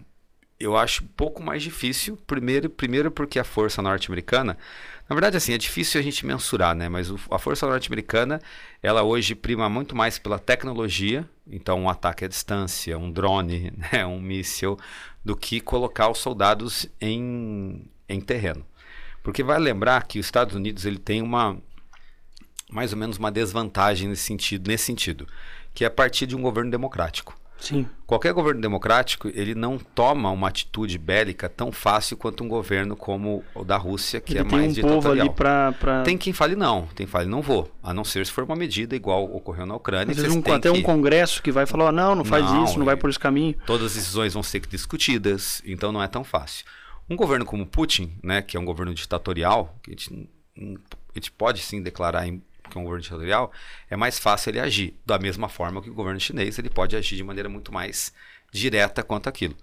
eu acho um pouco mais difícil. Primeiro, primeiro porque a força norte-americana, na verdade, assim, é difícil a gente mensurar, né? Mas o, a força norte-americana, ela hoje prima muito mais pela tecnologia, então um ataque à distância, um drone, né? um míssil, do que colocar os soldados em, em terreno. Porque vai lembrar que os Estados Unidos ele tem uma mais ou menos uma desvantagem nesse sentido, nesse sentido, que é a partir de um governo democrático. Sim. Qualquer governo democrático, ele não toma uma atitude bélica tão fácil quanto um governo como o da Rússia, que ele é tem mais um ditatorial. pra, pra... Tem quem fale não, tem quem fale não vou, a não ser se for uma medida igual ocorreu na Ucrânia. Às vezes um, até que- um congresso que vai falar, "Ó, não, não faz Não, isso, não vai por esse caminho. Todas as decisões vão ser discutidas, então não é tão fácil. Um governo como Putin, né, que é um governo ditatorial, que a gente, hum, a gente pode sim declarar em- é um governo ditatorial, é mais fácil ele agir. Da mesma forma que o governo chinês, ele pode agir de maneira muito mais direta quanto aquilo.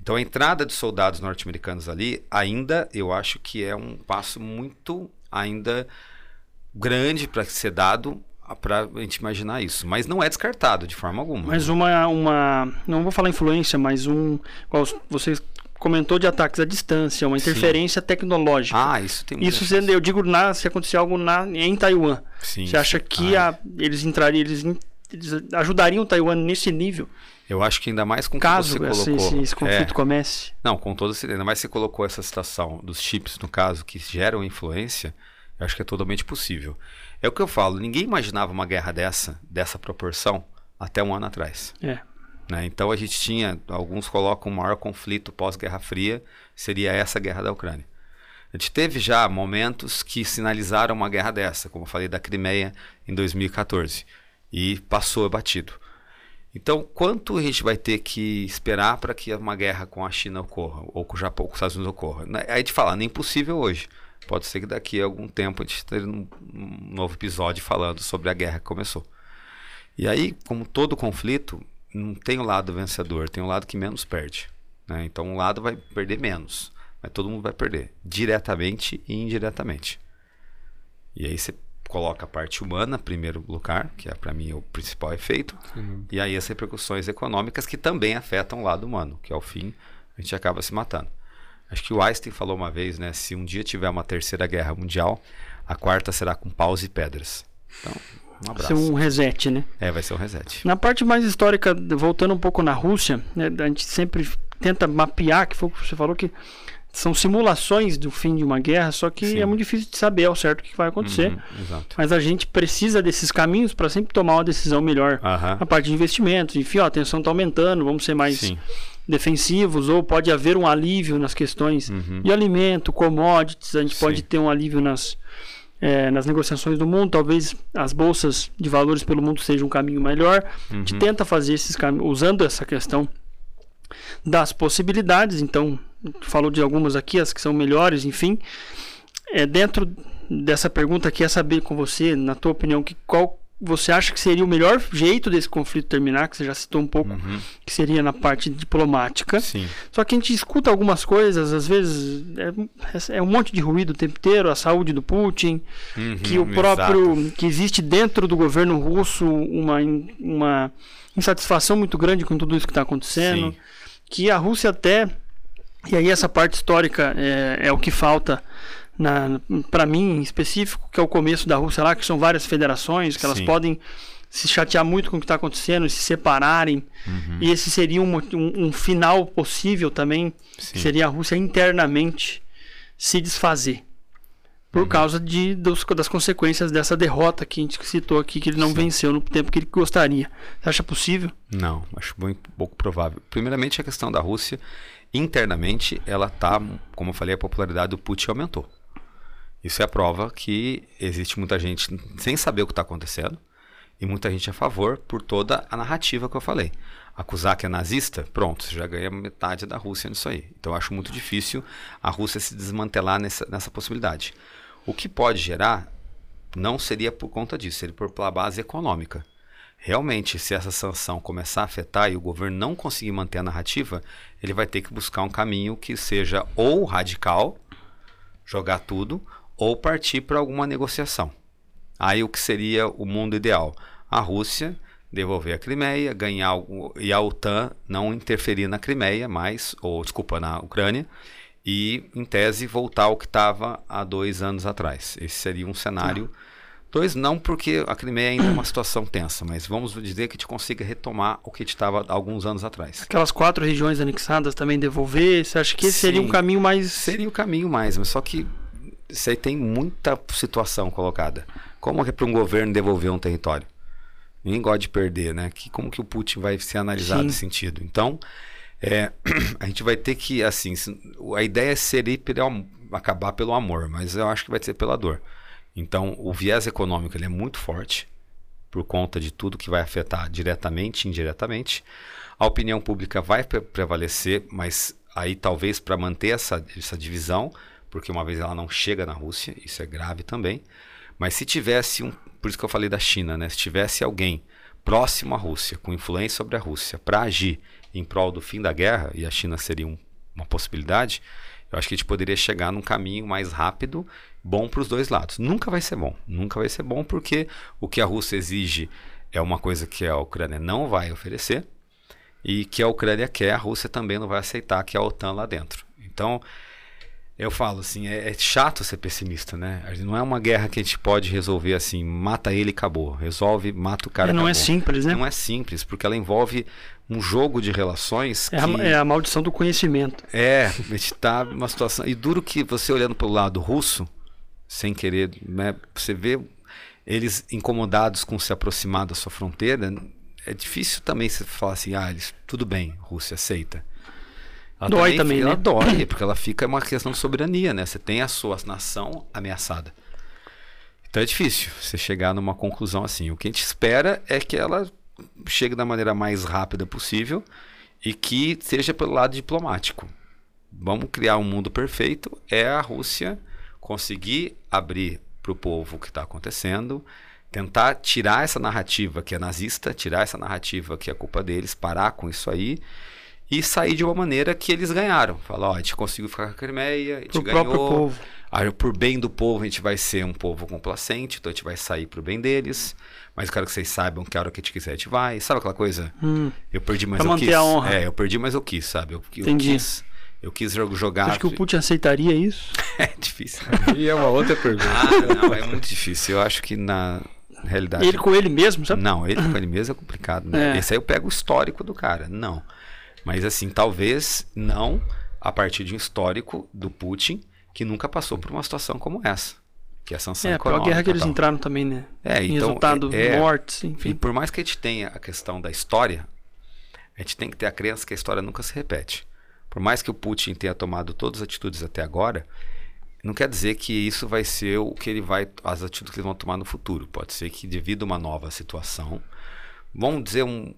Então a entrada de soldados norte-americanos ali, ainda eu acho que é um passo muito ainda grande para ser dado para a gente imaginar isso. Mas não é descartado de forma alguma. Mas uma, uma. Não vou falar influência, mas um. Qual você comentou de ataques à distância, uma Sim. interferência tecnológica. Ah, isso tem Isso sendo, eu digo na, se acontecer algo na, em Taiwan. Sim, Você acha sim. que Ah, a- eles entrariam, eles, eles ajudariam Taiwan nesse nível, Eu acho que ainda mais com o que caso você esse, colocou. esse, esse conflito É, comece? não, com todo esse, ainda mais você colocou essa situação dos chips, no caso, que geram influência, eu acho que é totalmente possível. É o que eu falo, ninguém imaginava uma guerra dessa, dessa proporção, até um ano atrás. É. né? Então a gente tinha, alguns colocam o maior conflito pós-Guerra Fria, seria essa guerra da Ucrânia. A gente teve já momentos que sinalizaram uma guerra dessa, como eu falei da Crimeia em 2014, e passou batido. Então, quanto a gente vai ter que esperar para que uma guerra com a China ocorra, ou com o Japão, com os Estados Unidos ocorra? Na- Aí a gente fala, nem impossível hoje. Pode ser que daqui a algum tempo a gente num um novo episódio falando sobre a guerra que começou. E aí, como todo conflito, não tem o lado vencedor, tem o lado que menos perde. né? Então, um lado vai perder menos, mas todo mundo vai perder, diretamente e indiretamente. E aí você coloca a parte humana em primeiro lugar, que é para mim o principal efeito, e aí as repercussões econômicas que também afetam o lado humano, que ao fim a gente acaba se matando. Acho que o Einstein falou uma vez, né? Se um dia tiver uma terceira guerra mundial, a quarta será com paus e pedras. Então, um Ser abraço. um reset, né? É, vai ser um reset. Na parte mais histórica, voltando um pouco na Rússia, né, a gente sempre tenta mapear, que foi o que você falou, que são simulações do fim de uma guerra, só que Sim. é muito difícil de saber ao certo o que vai acontecer. Uhum. Mas a gente precisa desses caminhos para sempre tomar uma decisão melhor. A parte de investimentos, enfim, ó, a tensão está aumentando, vamos ser mais Sim. defensivos, ou pode haver um alívio nas questões Uhum. de alimento, commodities, a gente Sim. pode ter um alívio nas, eh, nas negociações do mundo, talvez as bolsas de valores pelo mundo sejam um caminho melhor. A gente Uhum. tenta fazer esses caminhos, usando essa questão das possibilidades, então, falou de algumas aqui, as que são melhores, enfim. É, dentro dessa pergunta, quer saber com você, na tua opinião, que qual você acha que seria o melhor jeito desse conflito terminar, que você já citou um pouco, Uhum. que seria na parte diplomática. Sim. Só que a gente escuta algumas coisas, às vezes é, é um monte de ruído o tempo inteiro, a saúde do Putin, Uhum, que o próprio que existe dentro do governo russo uma, uma insatisfação muito grande com tudo isso que está acontecendo, Sim. que a Rússia até e aí essa parte histórica é, é o que falta para mim em específico, que é o começo da Rússia lá, que são várias federações, que elas Sim. podem se chatear muito com o que está acontecendo e se separarem. Uhum. E esse seria um, um, um final possível também, seria a Rússia internamente se desfazer. Por Uhum. causa de, dos- das consequências dessa derrota que a gente citou aqui, que ele não Sim. venceu no tempo que ele gostaria. Você acha possível? Não, acho muito pouco provável. Primeiramente, a questão da Rússia, internamente, ela tá, como eu falei, a popularidade do Putin aumentou. Isso é a prova que existe muita gente sem saber o que está acontecendo e muita gente a favor por toda a narrativa que eu falei. Acusar que é nazista, pronto, você já ganha metade da Rússia nisso aí. Então eu acho muito difícil a Rússia se desmantelar nessa, nessa possibilidade. O que pode gerar não seria por conta disso, seria por pela base econômica. Realmente, se essa sanção começar a afetar e o governo não conseguir manter a narrativa, ele vai ter que buscar um caminho que seja ou radical, jogar tudo, ou partir para alguma negociação. Aí o que seria o mundo ideal? A Rússia devolver a Crimeia, ganhar e a OTAN não interferir na Crimeia mais, ou desculpa, na Ucrânia, e em tese voltar ao que estava há dois anos atrás. Esse seria um cenário. Dois, não porque a Crimeia ainda é uma situação tensa, mas vamos dizer que a gente consiga retomar o que estava há alguns anos atrás. Aquelas quatro regiões anexadas também devolver, você acha que esse Sim, seria um caminho mais. Seria o caminho mais, mas só que isso aí tem muita situação colocada. Como é para um governo devolver um território? Ninguém gosta de perder, né? Que, como que o Putin vai ser analisado nesse sentido? Então, é, a gente vai ter que, assim, a ideia seria pelo, acabar pelo amor, mas eu acho que vai ser pela dor. Então, o viés econômico ele é muito forte por conta de tudo que vai afetar diretamente e indiretamente. A opinião pública vai prevalecer, mas aí talvez para manter essa, essa divisão, porque uma vez ela não chega na Rússia, isso é grave também. Mas se tivesse um, por isso que eu falei da China, né? Se tivesse alguém próximo à Rússia, com influência sobre a Rússia, para agir em prol do fim da guerra, e a China seria um, uma possibilidade, eu acho que a gente poderia chegar num caminho mais rápido, bom para os dois lados. Nunca vai ser bom, nunca vai ser bom, porque o que a Rússia exige é uma coisa que a Ucrânia não vai oferecer, e que a Ucrânia quer, a Rússia também não vai aceitar, que a OTAN lá dentro. Então, eu falo assim, é, é, chato ser pessimista, né? Não é uma guerra que a gente pode resolver assim, mata ele e acabou. Resolve, mata o cara. É, não é acabou. é simples, né? Não é simples, porque ela envolve um jogo de relações. É, que... a, é a maldição do conhecimento. É, a gente tá numa situação. E duro que você olhando pelo lado russo, sem querer, né? Você vê eles incomodados com se aproximar da sua fronteira. É difícil também você falar assim, ah, eles, tudo bem, Rússia aceita. Ela dói também, também ela né? dói, porque ela fica uma questão de soberania, né? Você tem a sua nação ameaçada. Então é difícil você chegar numa conclusão assim. O que a gente espera é que ela chegue da maneira mais rápida possível e que seja pelo lado diplomático. Vamos criar um mundo perfeito. É a Rússia conseguir abrir para o povo o que está acontecendo, tentar tirar essa narrativa que é nazista, tirar essa narrativa que é culpa deles, parar com isso aí e sair de uma maneira que eles ganharam. Falar, ó, a gente conseguiu ficar com a Crimeia, a gente Pro ganhou. Povo. Aí, por bem do povo, a gente vai ser um povo complacente, então a gente vai sair pro bem deles. Mas eu quero que vocês saibam que a hora que a gente quiser, a gente vai. Sabe aquela coisa? Hum, eu perdi, mas eu quis. A honra. É, eu perdi, mas eu quis, sabe? Eu, eu Entendi. quis. Eu quis jogar. Acho que o Putin aceitaria isso? é difícil. e é uma outra pergunta. Ah, não, é muito difícil. Eu acho que na realidade. Ele com ele mesmo, sabe? Não, ele com ele mesmo é complicado. Né? É. Esse aí eu pego o histórico do cara. Não. Mas assim, talvez não a partir de um histórico do Putin que nunca passou por uma situação como essa. Que é a sanção é, econômica. É, a guerra que eles entraram também, né? É, em então, resultado, é, mortes, enfim. E por mais que a gente tenha a questão da história, a gente tem que ter a crença que a história nunca se repete. Por mais que o Putin tenha tomado todas as atitudes até agora, não quer dizer que isso vai ser o que ele vai, as atitudes que eles vão tomar no futuro. Pode ser que devido a uma nova situação, vamos dizer, um,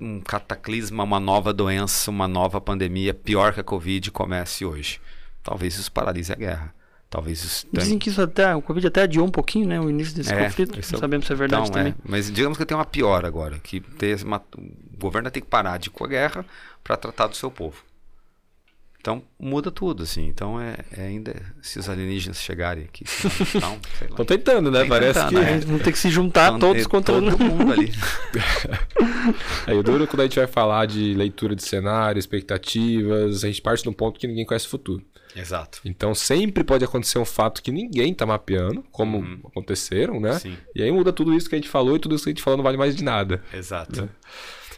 um cataclisma, uma nova doença, uma nova pandemia pior que a Covid comece hoje. Talvez isso paralise a guerra. Talvez isso tenha... Dizem que isso até, o Covid até adiou um pouquinho, né? O início desse é, conflito. Não é sabemos se é verdade então, também. É. Mas digamos que tem uma pior agora. Que tem uma, o governo tem que parar de ir com a guerra para tratar do seu povo. Então muda tudo, assim. Então é, é ainda se os alienígenas chegarem aqui. Estão tentando, né? Parece tentando, que. Né? Vão ter que se juntar então, todos contra todo mundo ali. Aí o duro quando a gente vai falar de leitura de cenário, expectativas, a gente parte de um ponto que ninguém conhece o futuro. Exato. Então sempre pode acontecer um fato que ninguém está mapeando, como uhum. aconteceram, né? Sim. E aí muda tudo isso que a gente falou e tudo isso que a gente falou não vale mais de nada. Exato. Né?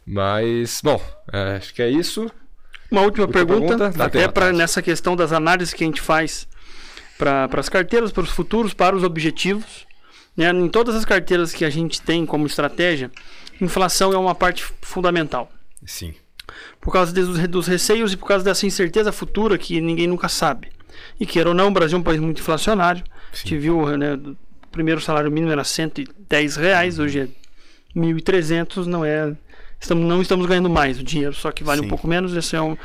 Mas, bom, é, acho que é isso. Uma última pergunta, pergunta, até para nessa questão das análises que a gente faz para as carteiras, para os futuros, para os objetivos. Né? Em todas as carteiras que a gente tem como estratégia, inflação é uma parte fundamental. Sim. Por causa dos, dos receios e por causa dessa incerteza futura que ninguém nunca sabe. E queira ou não, o Brasil é um país muito inflacionário. Sim. A gente viu, né, o primeiro salário mínimo era 110 reais, hoje é 1.300, não é estamos, não estamos ganhando mais o dinheiro, só que vale Sim. um pouco menos. Isso é um,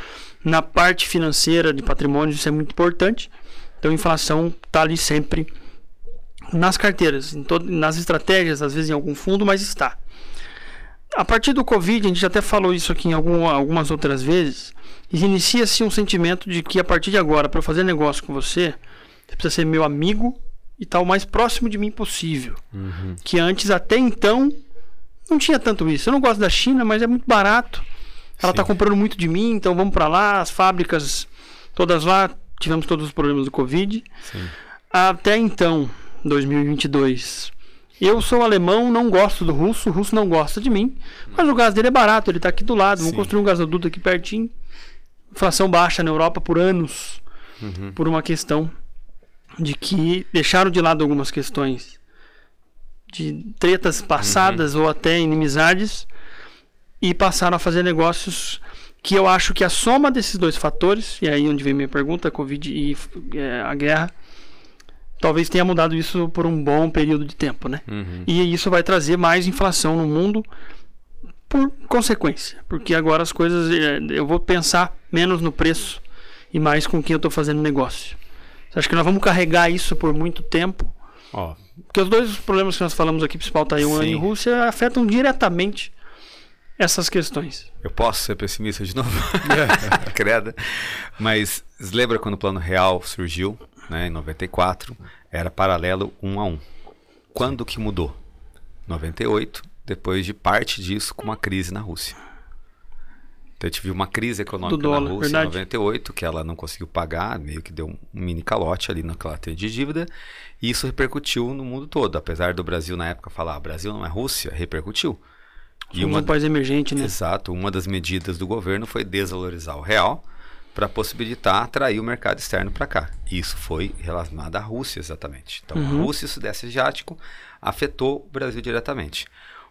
na parte financeira de patrimônio, isso é muito importante. Então, a inflação está ali sempre nas carteiras, em todo, nas estratégias, às vezes em algum fundo, mas está. A partir do Covid, a gente já até falou isso aqui em algum, algumas outras vezes, inicia-se um sentimento de que a partir de agora, para fazer negócio com você, você precisa ser meu amigo e estar tá o mais próximo de mim possível. Uhum. Que antes, até então, não tinha tanto isso. Eu não gosto da China, mas é muito barato. Ela está comprando muito de mim, então vamos para lá. As fábricas todas lá, tivemos todos os problemas do Covid. Sim. Até então, 2022. Eu sou alemão, não gosto do russo, o russo não gosta de mim, mas o gás dele é barato, ele está aqui do lado. Vamos construir um gasoduto aqui pertinho. Inflação baixa na Europa por anos, uhum. por uma questão de que deixaram de lado algumas questões de tretas passadas uhum. ou até inimizades e passaram a fazer negócios que eu acho que a soma desses dois fatores, e aí onde vem minha pergunta, a Covid e é, a guerra, talvez tenha mudado isso por um bom período de tempo, né? Uhum. E isso vai trazer mais inflação no mundo por consequência, porque agora as coisas é, eu vou pensar menos no preço e mais com quem eu estou fazendo negócio. Você acha que nós vamos carregar isso por muito tempo? Ó, porque os dois problemas que nós falamos aqui, principal Taiwan Sim. e Rússia, afetam diretamente essas questões. Eu posso ser pessimista de novo? Credo. Mas lembra quando o Plano Real surgiu, né, em 94, era paralelo um a um. Quando que mudou? 98, depois de parte disso com uma crise na Rússia. Então gente viu uma crise econômica dólar, na Rússia verdade. em 98, que ela não conseguiu pagar, meio que deu um mini calote ali naquela teia de dívida, e isso repercutiu no mundo todo. Apesar do Brasil na época falar, ah, Brasil não é Rússia, repercutiu. E uma, um país emergente, né? Exato. Uma das medidas do governo foi desvalorizar o real para possibilitar atrair o mercado externo para cá. Isso foi relacionado à Rússia, exatamente. Então, uhum. a Rússia e o Sudeste Asiático afetou o Brasil diretamente.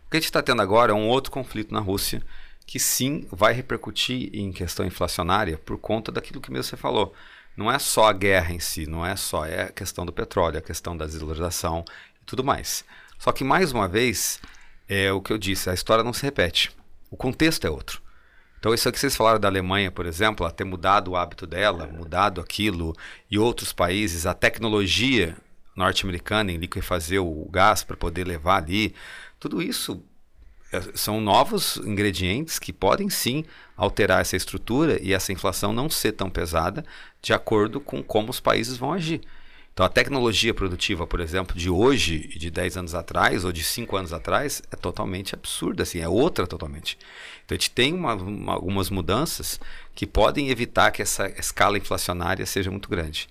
O que a gente está tendo agora é um outro conflito na Rússia, que sim vai repercutir em questão inflacionária por conta daquilo que mesmo você falou. Não é só a guerra em si, não é só é a questão do petróleo, a questão da desvalorização e tudo mais. Só que mais uma vez é o que eu disse, a história não se repete. O contexto é outro. Então, isso que vocês falaram da Alemanha, por exemplo, ela ter mudado o hábito dela, mudado aquilo, e outros países, a tecnologia norte-americana em liquefazer o gás para poder levar ali, tudo isso são novos ingredientes que podem sim alterar essa estrutura e essa inflação não ser tão pesada de acordo com como os países vão agir. Então, a tecnologia produtiva, por exemplo, de hoje e de 10 anos atrás ou de 5 anos atrás é totalmente absurda, assim, é outra totalmente. Então, a gente tem uma, uma, algumas mudanças que podem evitar que essa escala inflacionária seja muito grande.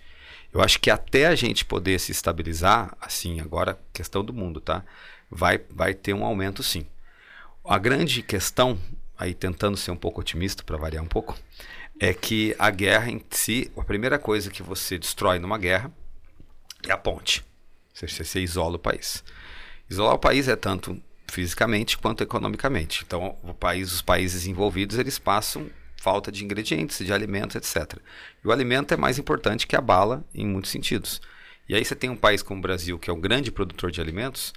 Eu acho que até a gente poder se estabilizar, assim, agora, questão do mundo, tá? Vai, vai ter um aumento sim. A grande questão, aí tentando ser um pouco otimista para variar um pouco, é que a guerra em si, a primeira coisa que você destrói numa guerra é a ponte. Você, você isola o país. Isolar o país é tanto fisicamente quanto economicamente. Então, o país, os países envolvidos, eles passam falta de ingredientes, de alimentos, etc. E o alimento é mais importante que a bala em muitos sentidos. E aí você tem um país como o Brasil, que é um grande produtor de alimentos,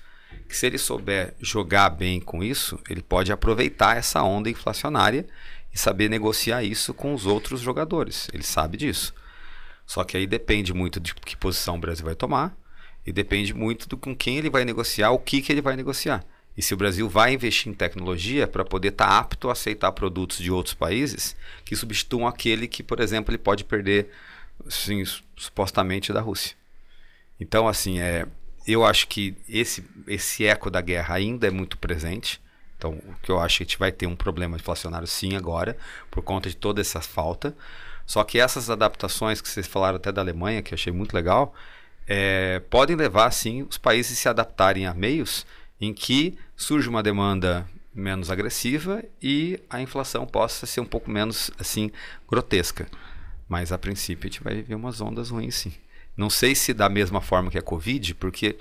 que se ele souber jogar bem com isso, ele pode aproveitar essa onda inflacionária e saber negociar isso com os outros jogadores. Ele sabe disso. Só que aí depende muito de que posição o Brasil vai tomar e depende muito do com quem ele vai negociar, o que, que ele vai negociar. E se o Brasil vai investir em tecnologia para poder estar tá apto a aceitar produtos de outros países que substituam aquele que, por exemplo, ele pode perder, assim, supostamente da Rússia. Então, assim, é, eu acho que esse, esse eco da guerra ainda é muito presente. Então, o que eu acho é que a gente vai ter um problema inflacionário sim agora, por conta de toda essa falta. Só que essas adaptações que vocês falaram até da Alemanha, que eu achei muito legal, é, podem levar, sim, os países a se adaptarem a meios em que surge uma demanda menos agressiva e a inflação possa ser um pouco menos, assim, grotesca. Mas, a princípio, a gente vai ver umas ondas ruins, sim. Não sei se da mesma forma que a Covid, porque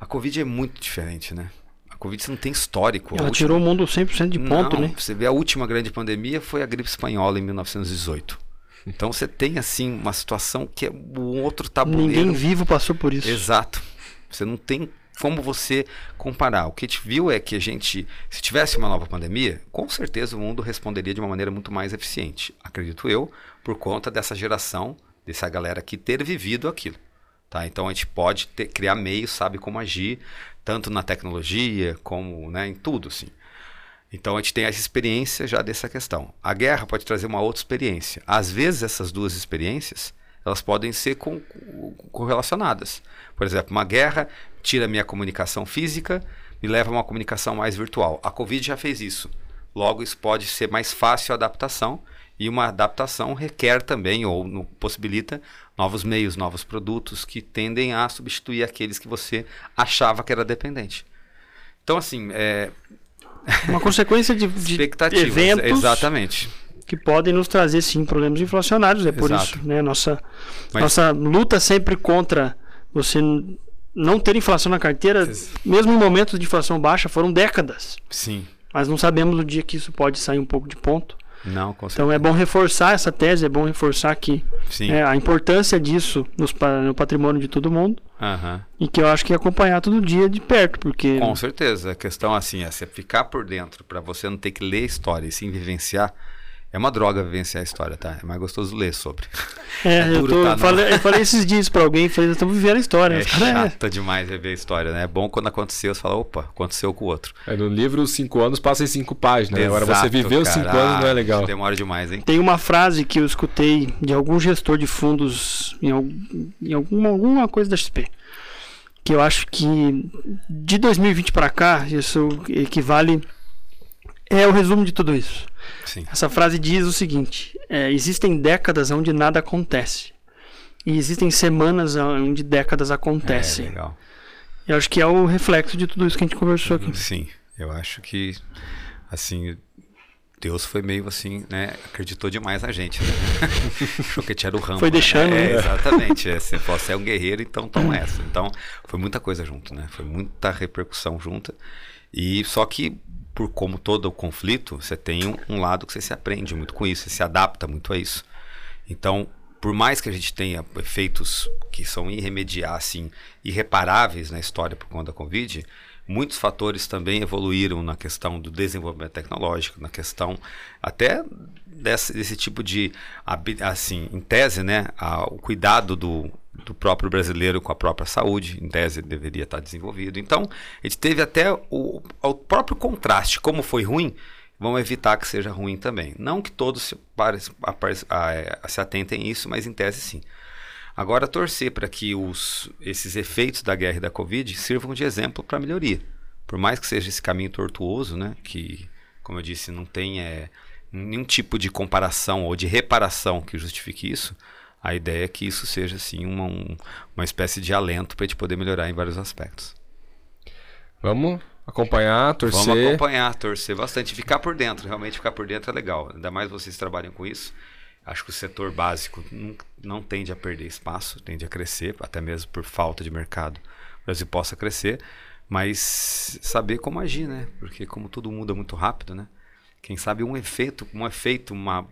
a Covid é muito diferente, né? A Covid você não tem histórico. Ela última... tirou o mundo 100% de ponto, não, né? Você vê a última grande pandemia foi a gripe espanhola em 1918. Então você tem assim uma situação que é um outro tabuleiro. Ninguém vivo passou por isso. Exato. Você não tem como você comparar. O que a gente viu é que a gente, se tivesse uma nova pandemia, com certeza o mundo responderia de uma maneira muito mais eficiente, acredito eu, por conta dessa geração, dessa galera que ter vivido aquilo. Tá? Então a gente pode ter, criar meios, sabe como agir, tanto na tecnologia como né, em tudo. Assim. Então a gente tem essa experiência já dessa questão. A guerra pode trazer uma outra experiência. Às vezes essas duas experiências elas podem ser com, correlacionadas. Por exemplo, uma guerra tira minha comunicação física, me leva a uma comunicação mais virtual. A Covid já fez isso. Logo, isso pode ser mais fácil a adaptação e uma adaptação requer também ou no, possibilita novos meios, novos produtos que tendem a substituir aqueles que você achava que era dependente. Então, assim, é... Uma consequência de, de eventos exatamente. que podem nos trazer, sim, problemas inflacionários. É por Exato. isso, né? Nossa, Mas... nossa luta sempre contra você não ter inflação na carteira, mesmo em momentos de inflação baixa, foram décadas. Sim. Mas não sabemos o dia que isso pode sair um pouco de ponto. Não, Então é bom reforçar essa tese, é bom reforçar que é, a importância disso nos, no patrimônio de todo mundo. Uhum. E que eu acho que é acompanhar todo dia de perto, porque. Com certeza. A questão assim é você ficar por dentro para você não ter que ler a história e sim vivenciar é uma droga vivenciar a história, tá? É mais gostoso ler sobre. É, é eu, tô, tá falei, eu, falei, esses dias pra alguém, falei, estamos vivendo a história. É chata é. demais rever a história, né? É bom quando aconteceu, você fala, opa, aconteceu com o outro. É, no livro, os cinco anos passam em cinco páginas. Exato, Agora você viver os cinco anos não é legal. Demora demais, hein? Tem uma frase que eu escutei de algum gestor de fundos em, em alguma, alguma coisa da XP. Que eu acho que de 2020 para cá, isso equivale. É o resumo de tudo isso Sim. Essa frase diz o seguinte: é, existem décadas onde nada acontece. E existem semanas onde décadas acontecem. É, legal. Eu acho que é o reflexo de tudo isso que a gente conversou aqui. Sim, eu acho que, assim, Deus foi meio assim, né? Acreditou demais na gente. Né? Achou que tinha o ramo. Foi deixando. É, né? Exatamente. É, se você é um guerreiro, então toma essa. Então, foi muita coisa junto, né? Foi muita repercussão junta. E só que por como todo o conflito, você tem um, um, lado que você se aprende muito com isso, você se adapta muito a isso. Então, por mais que a gente tenha efeitos que são irremediar, assim, irreparáveis na história por conta da Covid, muitos fatores também evoluíram na questão do desenvolvimento tecnológico, na questão até desse, desse tipo de, assim, em tese, né, a, o cuidado do, do próprio brasileiro com a própria saúde, em tese deveria estar desenvolvido. Então, a gente teve até o, o próprio contraste, como foi ruim, vamos evitar que seja ruim também. Não que todos se, pare, a, a, se atentem a isso, mas em tese sim. Agora, torcer para que os, esses efeitos da guerra e da Covid sirvam de exemplo para melhoria. Por mais que seja esse caminho tortuoso, né, que, como eu disse, não tem é, nenhum tipo de comparação ou de reparação que justifique isso, a ideia é que isso seja assim uma, um, uma espécie de alento para a gente poder melhorar em vários aspectos. Vamos acompanhar, torcer. Vamos acompanhar, torcer bastante, ficar por dentro, realmente ficar por dentro é legal. Ainda mais vocês trabalham com isso. Acho que o setor básico não, não tende a perder espaço, tende a crescer, até mesmo por falta de mercado. O Brasil possa crescer, mas saber como agir, né? Porque como tudo muda muito rápido, né? Quem sabe um efeito, um efeito, uma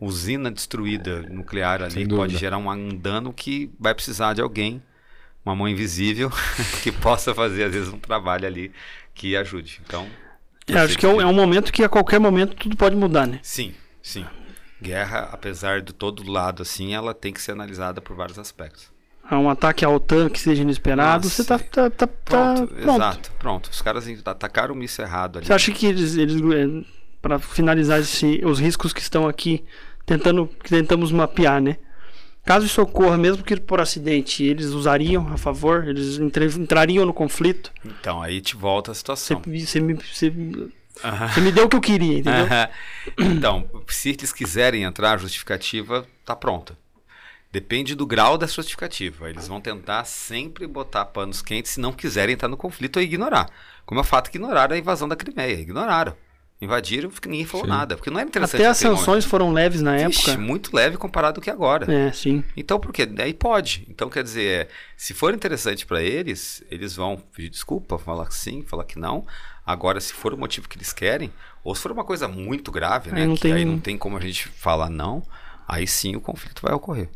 usina destruída nuclear ali pode gerar um, um, dano que vai precisar de alguém, uma mão invisível, que possa fazer às vezes um trabalho ali que ajude. Então, é, acho que é um, é um, momento que a qualquer momento tudo pode mudar, né? Sim, sim. Guerra, apesar de todo lado assim, ela tem que ser analisada por vários aspectos. Há um ataque à OTAN que seja inesperado, Nossa, você tá, tá, tá, pronto, tá pronto. Exato, pronto. Os caras atacaram o míssil errado ali. Você acha que eles, eles eh, para finalizar esse, os riscos que estão aqui, tentando que tentamos mapear, né? Caso isso ocorra, mesmo que por acidente, eles usariam a favor? Eles entrariam no conflito? Então, aí te volta a situação. Você me, você, você me deu o que eu queria, entendeu? Então, se eles quiserem entrar, a justificativa está pronta. Depende do grau da justificativa. Eles vão tentar sempre botar panos quentes se não quiserem entrar no conflito ou ignorar. Como é o fato que ignoraram a invasão da Crimeia. Ignoraram. Invadiram, ninguém falou sim. nada. Porque não era interessante. Até as sanções foram leves na Vixe, época. Muito leve comparado com que agora. É, sim. Então, por quê? Aí pode. Então, quer dizer, se for interessante para eles, eles vão pedir desculpa, falar que sim, falar que não. Agora, se for o motivo que eles querem, ou se for uma coisa muito grave, né? Aí que tem... aí não tem como a gente falar não, aí sim o conflito vai ocorrer.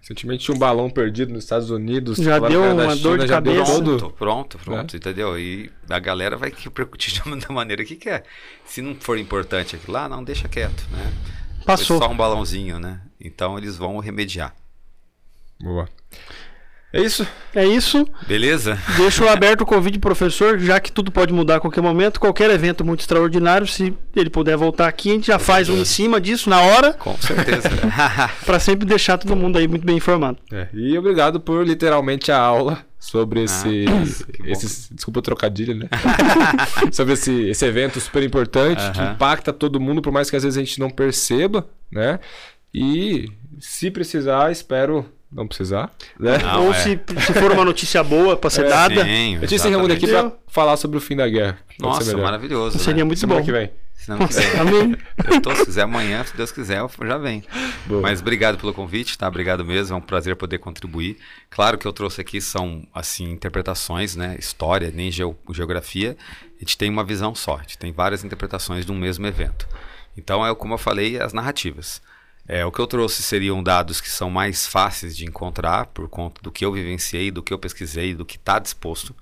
Recentemente tinha um balão perdido nos Estados Unidos. Já deu uma China, dor de cabeça. Pronto, pronto, pronto, é. entendeu? E a galera vai repercutir da maneira que quer. Se não for importante aquilo lá, não deixa quieto, né? Passou. Foi só um balãozinho, né? Então eles vão remediar. Boa. É isso? É isso. Beleza? Deixo aberto o convite, professor, já que tudo pode mudar a qualquer momento. Qualquer evento muito extraordinário, se ele puder voltar aqui, a gente já faz um em cima disso na hora. Com certeza. para sempre deixar todo mundo aí muito bem informado. É, e obrigado por literalmente a aula sobre ah, esse, ah, esse desculpa o trocadilho, né? sobre esse, esse evento super importante uh -huh. que impacta todo mundo, por mais que às vezes a gente não perceba, né? E se precisar, espero não precisar. Né? Não, Ou é. se, se for uma notícia boa para ser é, dada. Sim, a gente se reúne aqui para falar sobre o fim da guerra. Nossa, maravilhoso. Seria né? muito Semana bom. que vem. Amém. Eu tô, se quiser amanhã, se Deus quiser, eu já vem. Boa. Mas obrigado pelo convite, tá? Obrigado mesmo, é um prazer poder contribuir. Claro que eu trouxe aqui são assim interpretações, né? História, nem geografia. A gente tem uma visão só, a gente tem várias interpretações de um mesmo evento. Então é como eu falei, as narrativas. É, o que eu trouxe seriam dados que são mais fáceis de encontrar por conta do que eu vivenciei, do que eu pesquisei, do que está disposto.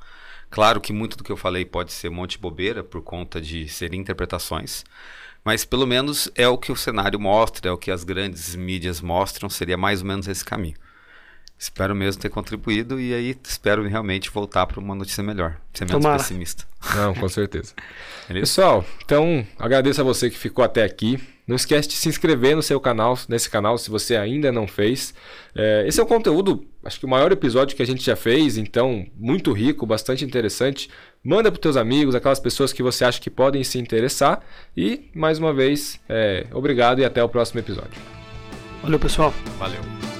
Claro que muito do que eu falei pode ser monte de bobeira por conta de serem interpretações, mas pelo menos é o que o cenário mostra, é o que as grandes mídias mostram, seria mais ou menos esse caminho. Espero mesmo ter contribuído e aí espero realmente voltar para uma notícia melhor. Ser menos Tomara. pessimista. Não, com certeza. Pessoal, então agradeço a você que ficou até aqui. Não esquece de se inscrever no seu canal, nesse canal, se você ainda não fez. É, esse é o conteúdo, acho que o maior episódio que a gente já fez, então muito rico, bastante interessante. Manda para os teus amigos, aquelas pessoas que você acha que podem se interessar. E mais uma vez, é, obrigado e até o próximo episódio. Valeu, pessoal. Valeu.